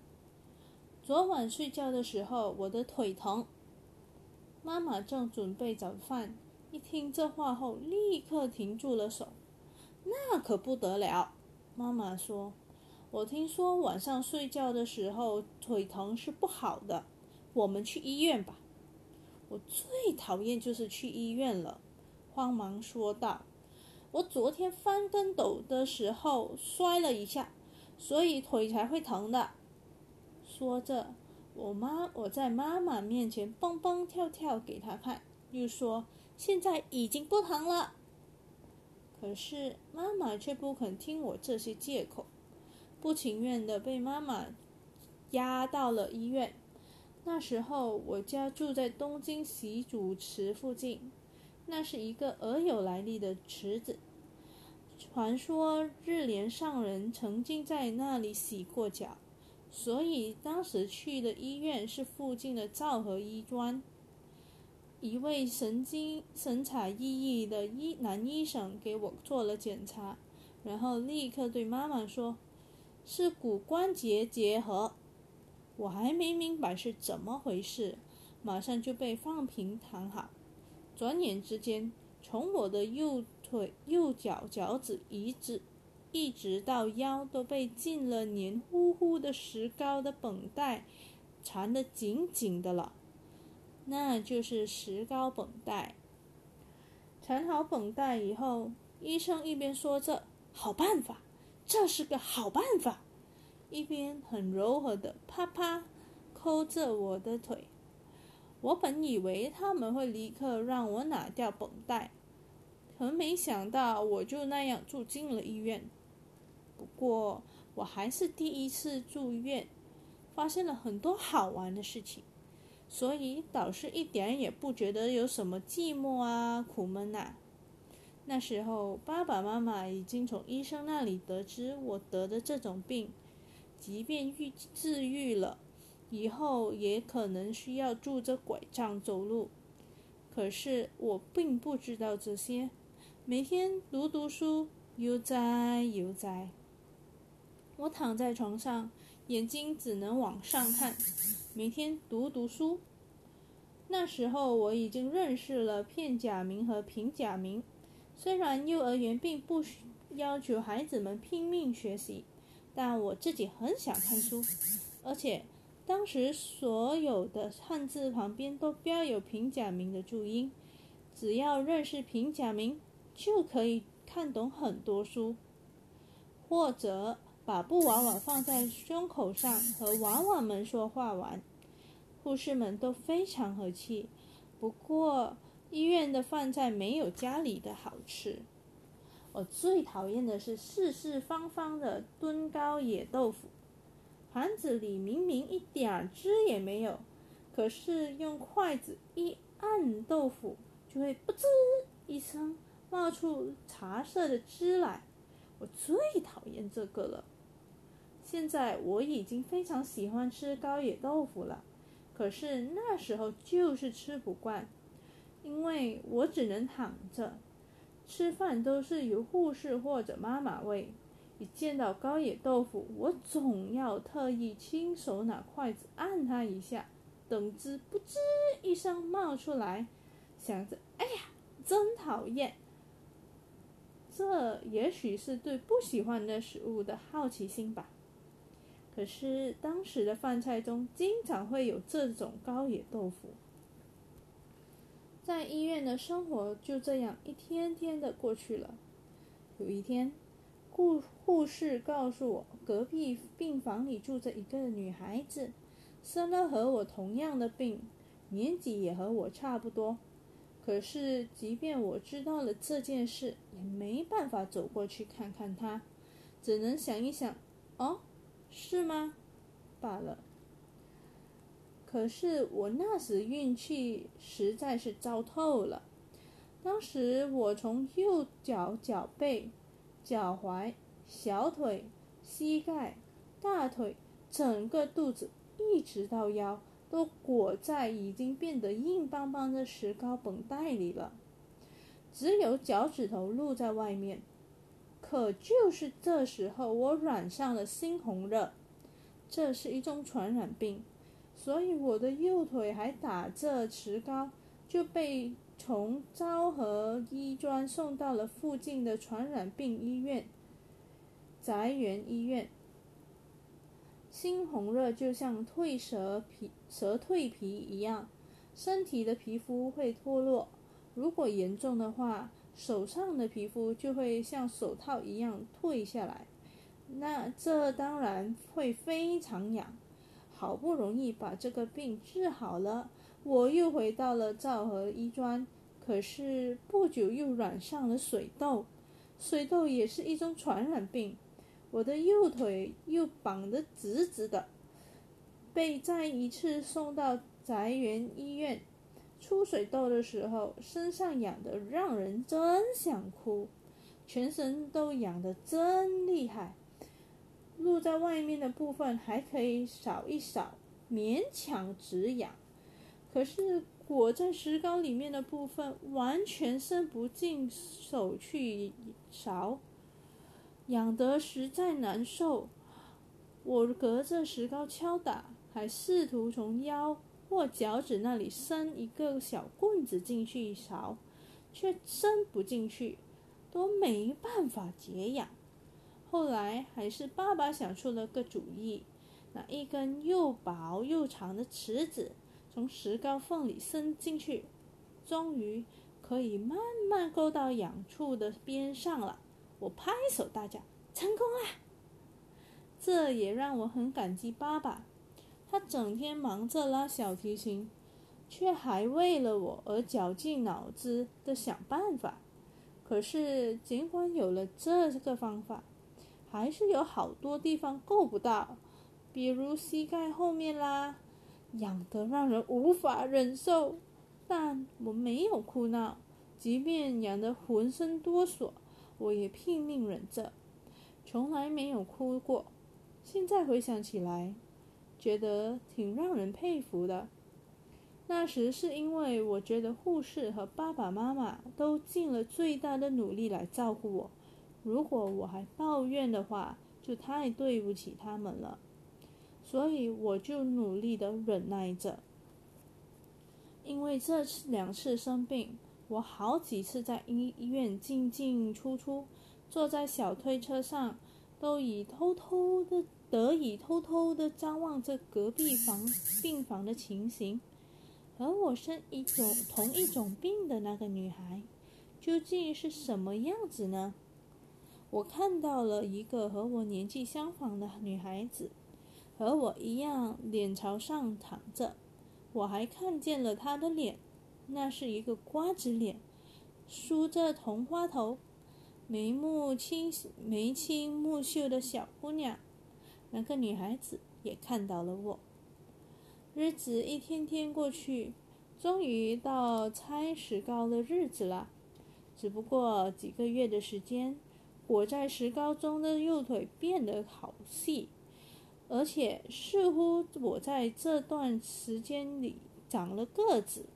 昨晚睡觉的时候我的腿疼。妈妈正准备早饭，一听这话后，立刻停住了手。那可不得了，妈妈说：“我听说晚上睡觉的时候腿疼是不好的，我们去医院吧。”我最讨厌就是去医院了，慌忙说道：“我昨天翻跟斗的时候摔了一下，所以腿才会疼的。”说着，我妈我在妈妈面前蹦蹦跳跳给她看，又说：“现在已经不疼了。”可是妈妈却不肯听我这些借口，不情愿的被妈妈押到了医院。那时候我家住在东京洗足池附近，那是一个鹅有来历的池子。传说日莲上人曾经在那里洗过脚，所以当时去的医院是附近的昭和医专。一位神经神采奕奕的医男医生给我做了检查，然后立刻对妈妈说：“是骨关节结核。”我还没明白是怎么回事，马上就被放平躺好。转眼之间，从我的右腿右脚脚趾一直一直到腰，都被浸了黏糊糊的石膏的绷带缠得紧紧的了。那就是石膏绷带。缠好绷带以后，医生一边说着“好办法，这是个好办法”。一边很柔和的啪啪抠着我的腿，我本以为他们会立刻让我拿掉绷带，可没想到我就那样住进了医院。不过我还是第一次住院，发生了很多好玩的事情，所以导师一点也不觉得有什么寂寞啊、苦闷呐。那时候爸爸妈妈已经从医生那里得知我得的这种病。即便愈治愈了，以后也可能需要拄着拐杖走路。可是我并不知道这些，每天读读书，悠哉悠哉。我躺在床上，眼睛只能往上看，每天读读书。那时候我已经认识了片假名和平假名，虽然幼儿园并不要求孩子们拼命学习。但我自己很想看书，而且当时所有的汉字旁边都标有平假名的注音，只要认识平假名，就可以看懂很多书。或者把布娃娃放在胸口上和娃娃们说话玩，护士们都非常和气。不过医院的饭菜没有家里的好吃。我最讨厌的是四四方方的炖高野豆腐，盘子里明明一点儿汁也没有，可是用筷子一按豆腐，就会“不吱”一声冒出茶色的汁来。我最讨厌这个了。现在我已经非常喜欢吃高野豆腐了，可是那时候就是吃不惯，因为我只能躺着。吃饭都是由护士或者妈妈喂。一见到高野豆腐，我总要特意亲手拿筷子按它一下，等汁不吱一声冒出来，想着哎呀，真讨厌。这也许是对不喜欢的食物的好奇心吧。可是当时的饭菜中经常会有这种高野豆腐。在医院的生活就这样一天天的过去了。有一天，护护士告诉我，隔壁病房里住着一个女孩子，生了和我同样的病，年纪也和我差不多。可是，即便我知道了这件事，也没办法走过去看看她，只能想一想，哦，是吗？罢了。可是我那时运气实在是糟透了。当时我从右脚脚背、脚踝、小腿、膝盖、大腿，整个肚子一直到腰，都裹在已经变得硬邦邦的石膏绷带里了，只有脚趾头露在外面。可就是这时候，我染上了猩红热，这是一种传染病，所以我的右腿还打着石膏，就被从昭和医专送到了附近的传染病医院——宅园医院。猩红热就像蜕蛇皮、蛇蜕皮一样，身体的皮肤会脱落。如果严重的话，手上的皮肤就会像手套一样退下来。那这当然会非常痒。好不容易把这个病治好了，我又回到了昭和医专。可是不久又染上了水痘，水痘也是一种传染病。我的右腿又绑得直直的，被再一次送到宅园医院。出水痘的时候，身上痒得让人真想哭，全身都痒得真厉害。露在外面的部分还可以扫一扫，勉强止痒。可是裹在石膏里面的部分，完全伸不进手去扫。痒得实在难受，我隔着石膏敲打，还试图从腰或脚趾那里伸一个小棍子进去一勺，却伸不进去，都没办法解痒。后来还是爸爸想出了个主意，拿一根又薄又长的尺子从石膏缝里伸进去，终于可以慢慢勾到痒处的边上了。我拍手大叫：“成功了！”这也让我很感激爸爸，他整天忙着拉小提琴，却还为了我而绞尽脑汁的想办法。可是，尽管有了这个方法，还是有好多地方够不到，比如膝盖后面啦，痒得让人无法忍受。但我没有哭闹，即便痒得浑身哆嗦。我也拼命忍着，从来没有哭过。现在回想起来，觉得挺让人佩服的。那时是因为我觉得护士和爸爸妈妈都尽了最大的努力来照顾我，如果我还抱怨的话，就太对不起他们了。所以我就努力的忍耐着。因为这次两次生病。我好几次在医医院进进出出，坐在小推车上，都以偷偷的得以偷偷的张望着隔壁房病房的情形。和我生一种同一种病的那个女孩，究竟是什么样子呢？我看到了一个和我年纪相仿的女孩子，和我一样脸朝上躺着。我还看见了她的脸。那是一个瓜子脸，梳着同花头，眉目清眉清目秀的小姑娘。两个女孩子也看到了我。日子一天天过去，终于到拆石膏的日子了。只不过几个月的时间，裹在石膏中的右腿变得好细，而且似乎我在这段时间里长了个子。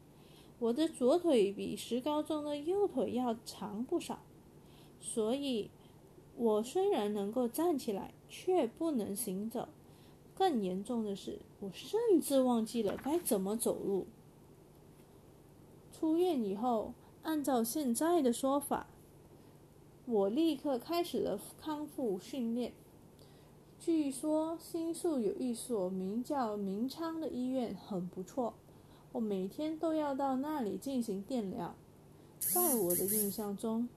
我的左腿比石膏中的右腿要长不少，所以，我虽然能够站起来，却不能行走。更严重的是，我甚至忘记了该怎么走路。出院以后，按照现在的说法，我立刻开始了康复训练。据说新宿有一所名叫明昌的医院，很不错。我每天都要到那里进行电疗。在我的印象中，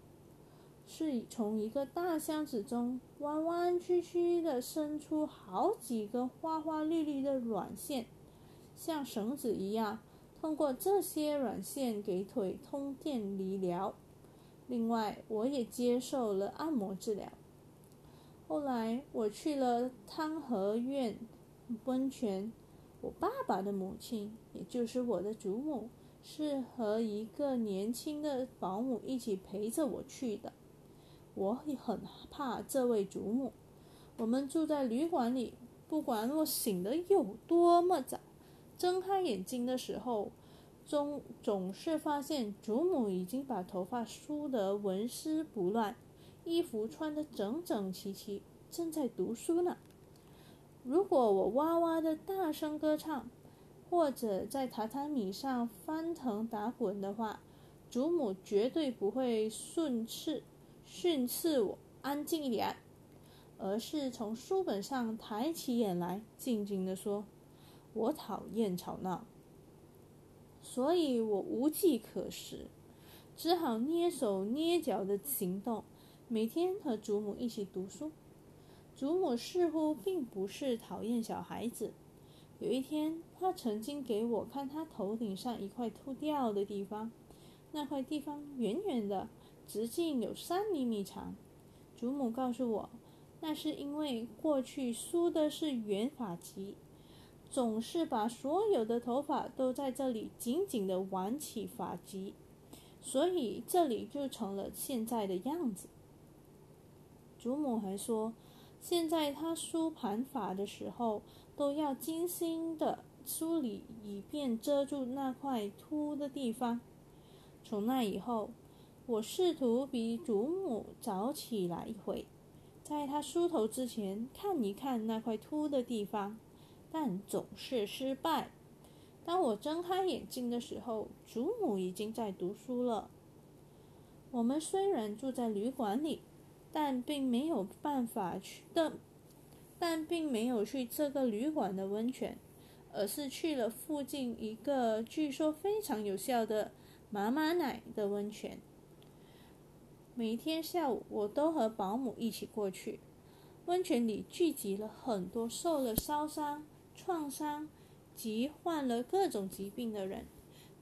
是从一个大箱子中弯弯曲曲的伸出好几个花花绿绿的软线，像绳子一样，通过这些软线给腿通电理疗。另外，我也接受了按摩治疗。后来，我去了汤和院温泉。我爸爸的母亲，也就是我的祖母，是和一个年轻的保姆一起陪着我去的。我也很怕这位祖母。我们住在旅馆里，不管我醒得有多么早，睁开眼睛的时候，总总是发现祖母已经把头发梳得纹丝不乱，衣服穿得整整齐齐，正在读书呢。如果我哇哇的大声歌唱，或者在榻榻米上翻腾打滚的话，祖母绝对不会训斥训斥我安静一点，而是从书本上抬起眼来，静静地说：“我讨厌吵闹。”所以我无计可施，只好蹑手蹑脚的行动，每天和祖母一起读书。祖母似乎并不是讨厌小孩子。有一天，她曾经给我看她头顶上一块秃掉的地方，那块地方圆圆的，直径有三厘米长。祖母告诉我，那是因为过去梳的是圆发髻，总是把所有的头发都在这里紧紧的挽起发髻，所以这里就成了现在的样子。祖母还说。现在她梳盘发的时候，都要精心的梳理，以便遮住那块秃的地方。从那以后，我试图比祖母早起来一会，在她梳头之前看一看那块秃的地方，但总是失败。当我睁开眼睛的时候，祖母已经在读书了。我们虽然住在旅馆里。但并没有办法去的，但并没有去这个旅馆的温泉，而是去了附近一个据说非常有效的妈妈奶的温泉。每天下午，我都和保姆一起过去。温泉里聚集了很多受了烧伤、创伤及患了各种疾病的人，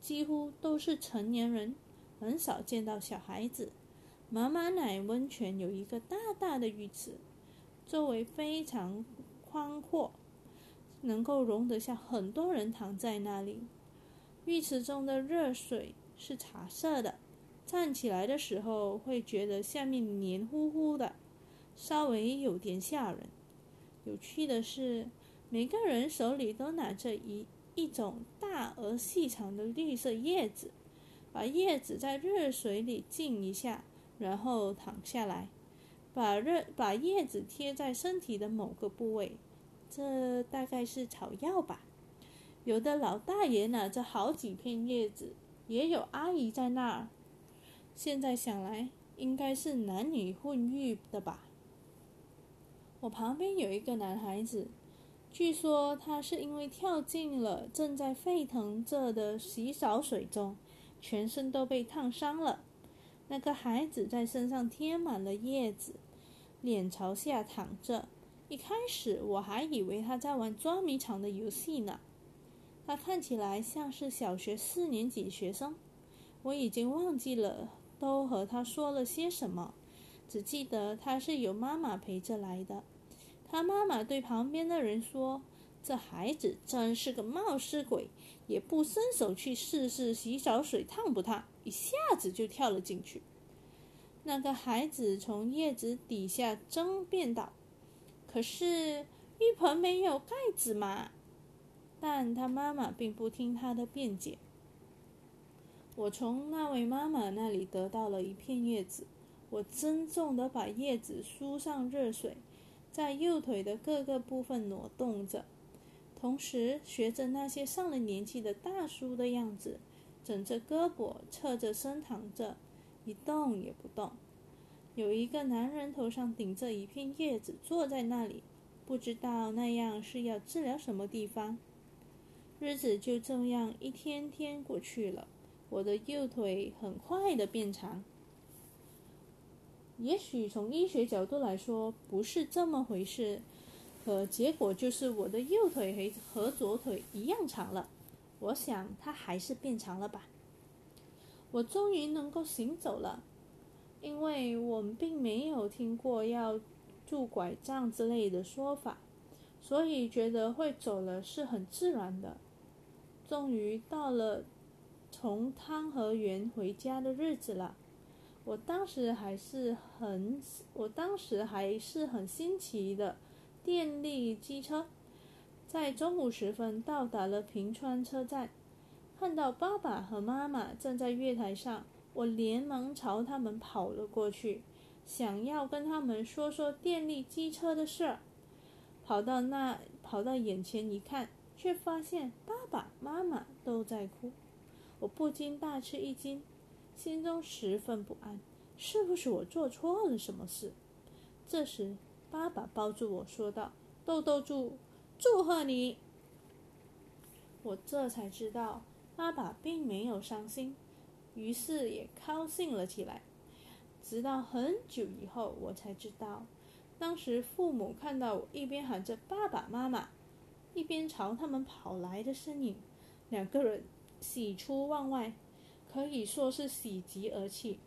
几乎都是成年人，很少见到小孩子。妈妈奶温泉有一个大大的浴池，周围非常宽阔，能够容得下很多人躺在那里。浴池中的热水是茶色的，站起来的时候会觉得下面黏糊糊的，稍微有点吓人。有趣的是，每个人手里都拿着一一种大而细长的绿色叶子，把叶子在热水里浸一下。然后躺下来，把热把叶子贴在身体的某个部位，这大概是草药吧。有的老大爷拿着好几片叶子，也有阿姨在那儿。现在想来，应该是男女混浴的吧。我旁边有一个男孩子，据说他是因为跳进了正在沸腾着的洗澡水中，全身都被烫伤了。那个孩子在身上贴满了叶子，脸朝下躺着。一开始我还以为他在玩捉迷藏的游戏呢。他看起来像是小学四年级学生。我已经忘记了都和他说了些什么，只记得他是有妈妈陪着来的。他妈妈对旁边的人说：“这孩子真是个冒失鬼。”也不伸手去试试洗澡水烫不烫，一下子就跳了进去。那个孩子从叶子底下争辩道：“可是浴盆没有盖子嘛。”但他妈妈并不听他的辩解。我从那位妈妈那里得到了一片叶子，我郑重地把叶子梳上热水，在右腿的各个部分挪动着。同时学着那些上了年纪的大叔的样子，枕着胳膊，侧着身躺着，一动也不动。有一个男人头上顶着一片叶子，坐在那里，不知道那样是要治疗什么地方。日子就这样一天天过去了，我的右腿很快的变长。也许从医学角度来说，不是这么回事。可结果就是我的右腿和和左腿一样长了，我想它还是变长了吧。我终于能够行走了，因为我们并没有听过要拄拐杖之类的说法，所以觉得会走了是很自然的。终于到了从汤和园回家的日子了，我当时还是很，我当时还是很新奇的。电力机车，在中午时分到达了平川车站，看到爸爸和妈妈站在月台上，我连忙朝他们跑了过去，想要跟他们说说电力机车的事儿。跑到那，跑到眼前一看，却发现爸爸妈妈都在哭，我不禁大吃一惊，心中十分不安，是不是我做错了什么事？这时，爸爸抱住我说道：“豆豆祝祝贺你。”我这才知道爸爸并没有伤心，于是也高兴了起来。直到很久以后，我才知道，当时父母看到我一边喊着“爸爸妈妈”，一边朝他们跑来的身影，两个人喜出望外，可以说是喜极而泣。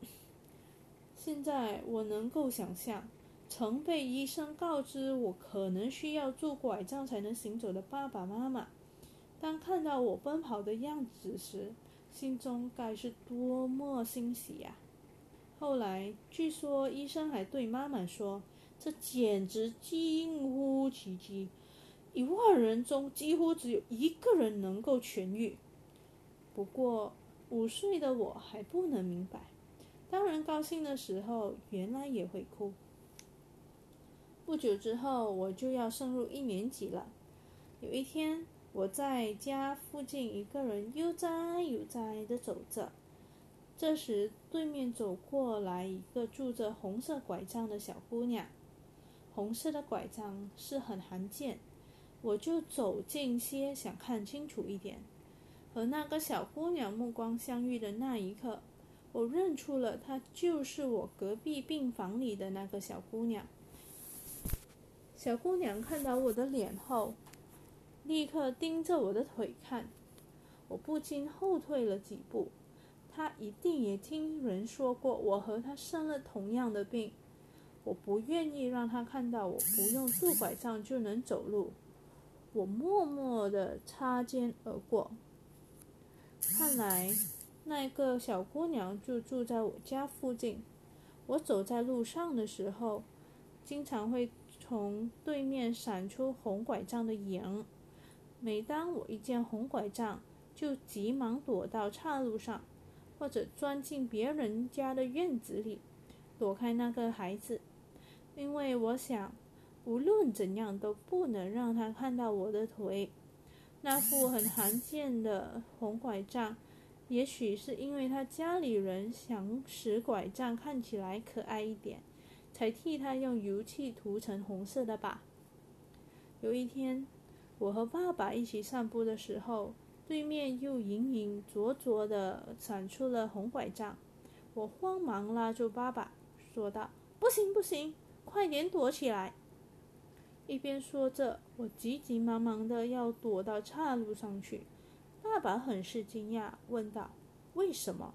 现在我能够想象，曾被医生告知我可能需要拄拐杖才能行走的爸爸妈妈，当看到我奔跑的样子时，心中该是多么欣喜呀！后来据说医生还对妈妈说：“这简直近乎奇迹，一万人中几乎只有一个人能够痊愈。”不过五岁的我还不能明白。当人高兴的时候，原来也会哭。不久之后，我就要升入一年级了。有一天，我在家附近一个人悠哉悠哉的走着，这时对面走过来一个拄着红色拐杖的小姑娘。红色的拐杖是很罕见，我就走近些，想看清楚一点。和那个小姑娘目光相遇的那一刻。我认出了她，就是我隔壁病房里的那个小姑娘。小姑娘看到我的脸后，立刻盯着我的腿看，我不禁后退了几步。她一定也听人说过我和她生了同样的病，我不愿意让她看到我不用拄拐杖就能走路。我默默地擦肩而过，看来。那个小姑娘就住在我家附近。我走在路上的时候，经常会从对面闪出红拐杖的影。每当我一见红拐杖，就急忙躲到岔路上，或者钻进别人家的院子里，躲开那个孩子。因为我想，无论怎样都不能让他看到我的腿。那副很罕见的红拐杖。也许是因为他家里人想使拐杖看起来可爱一点，才替他用油漆涂成红色的吧。有一天，我和爸爸一起散步的时候，对面又隐隐灼灼地闪出了红拐杖。我慌忙拉住爸爸，说道：“不行，不行，快点躲起来！”一边说着，我急急忙忙的要躲到岔路上去。爸爸很是惊讶，问道：“为什么？”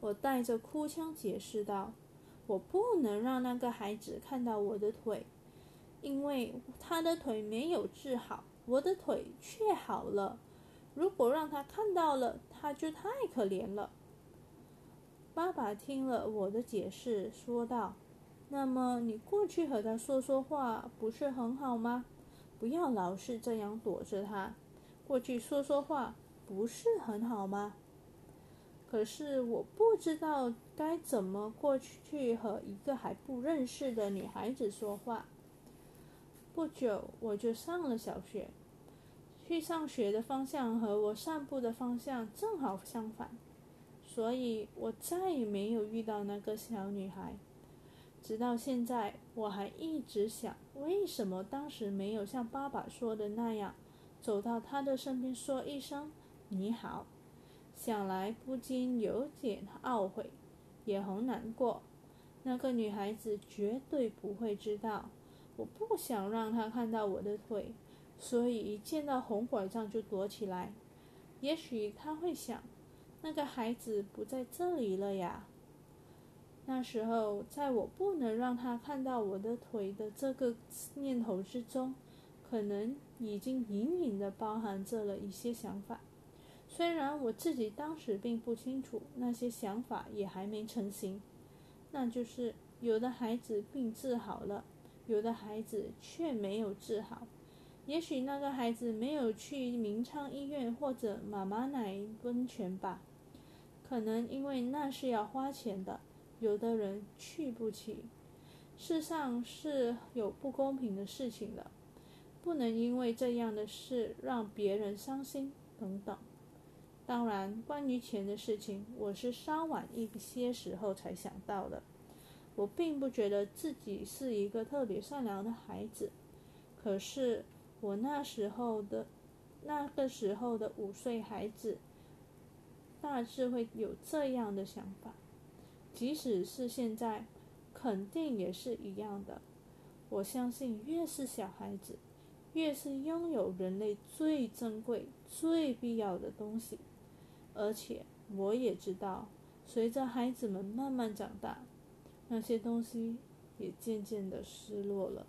我带着哭腔解释道：“我不能让那个孩子看到我的腿，因为他的腿没有治好，我的腿却好了。如果让他看到了，他就太可怜了。”爸爸听了我的解释，说道：“那么你过去和他说说话，不是很好吗？不要老是这样躲着他。”过去说说话不是很好吗？可是我不知道该怎么过去和一个还不认识的女孩子说话。不久我就上了小学，去上学的方向和我散步的方向正好相反，所以我再也没有遇到那个小女孩。直到现在，我还一直想，为什么当时没有像爸爸说的那样。走到他的身边，说一声“你好”，想来不禁有点懊悔，也很难过。那个女孩子绝对不会知道，我不想让她看到我的腿，所以一见到红拐杖就躲起来。也许她会想，那个孩子不在这里了呀。那时候，在我不能让他看到我的腿的这个念头之中。可能已经隐隐的包含着了一些想法，虽然我自己当时并不清楚，那些想法也还没成型。那就是有的孩子病治好了，有的孩子却没有治好。也许那个孩子没有去明昌医院或者妈妈奶温泉吧，可能因为那是要花钱的，有的人去不起。世上是有不公平的事情的，不能因为这样的事让别人伤心等等。当然，关于钱的事情，我是稍晚一些时候才想到的。我并不觉得自己是一个特别善良的孩子，可是。我那时候的，那个时候的五岁孩子，大致会有这样的想法，即使是现在，肯定也是一样的。我相信，越是小孩子，越是拥有人类最珍贵、最必要的东西。而且，我也知道，随着孩子们慢慢长大，那些东西也渐渐的失落了。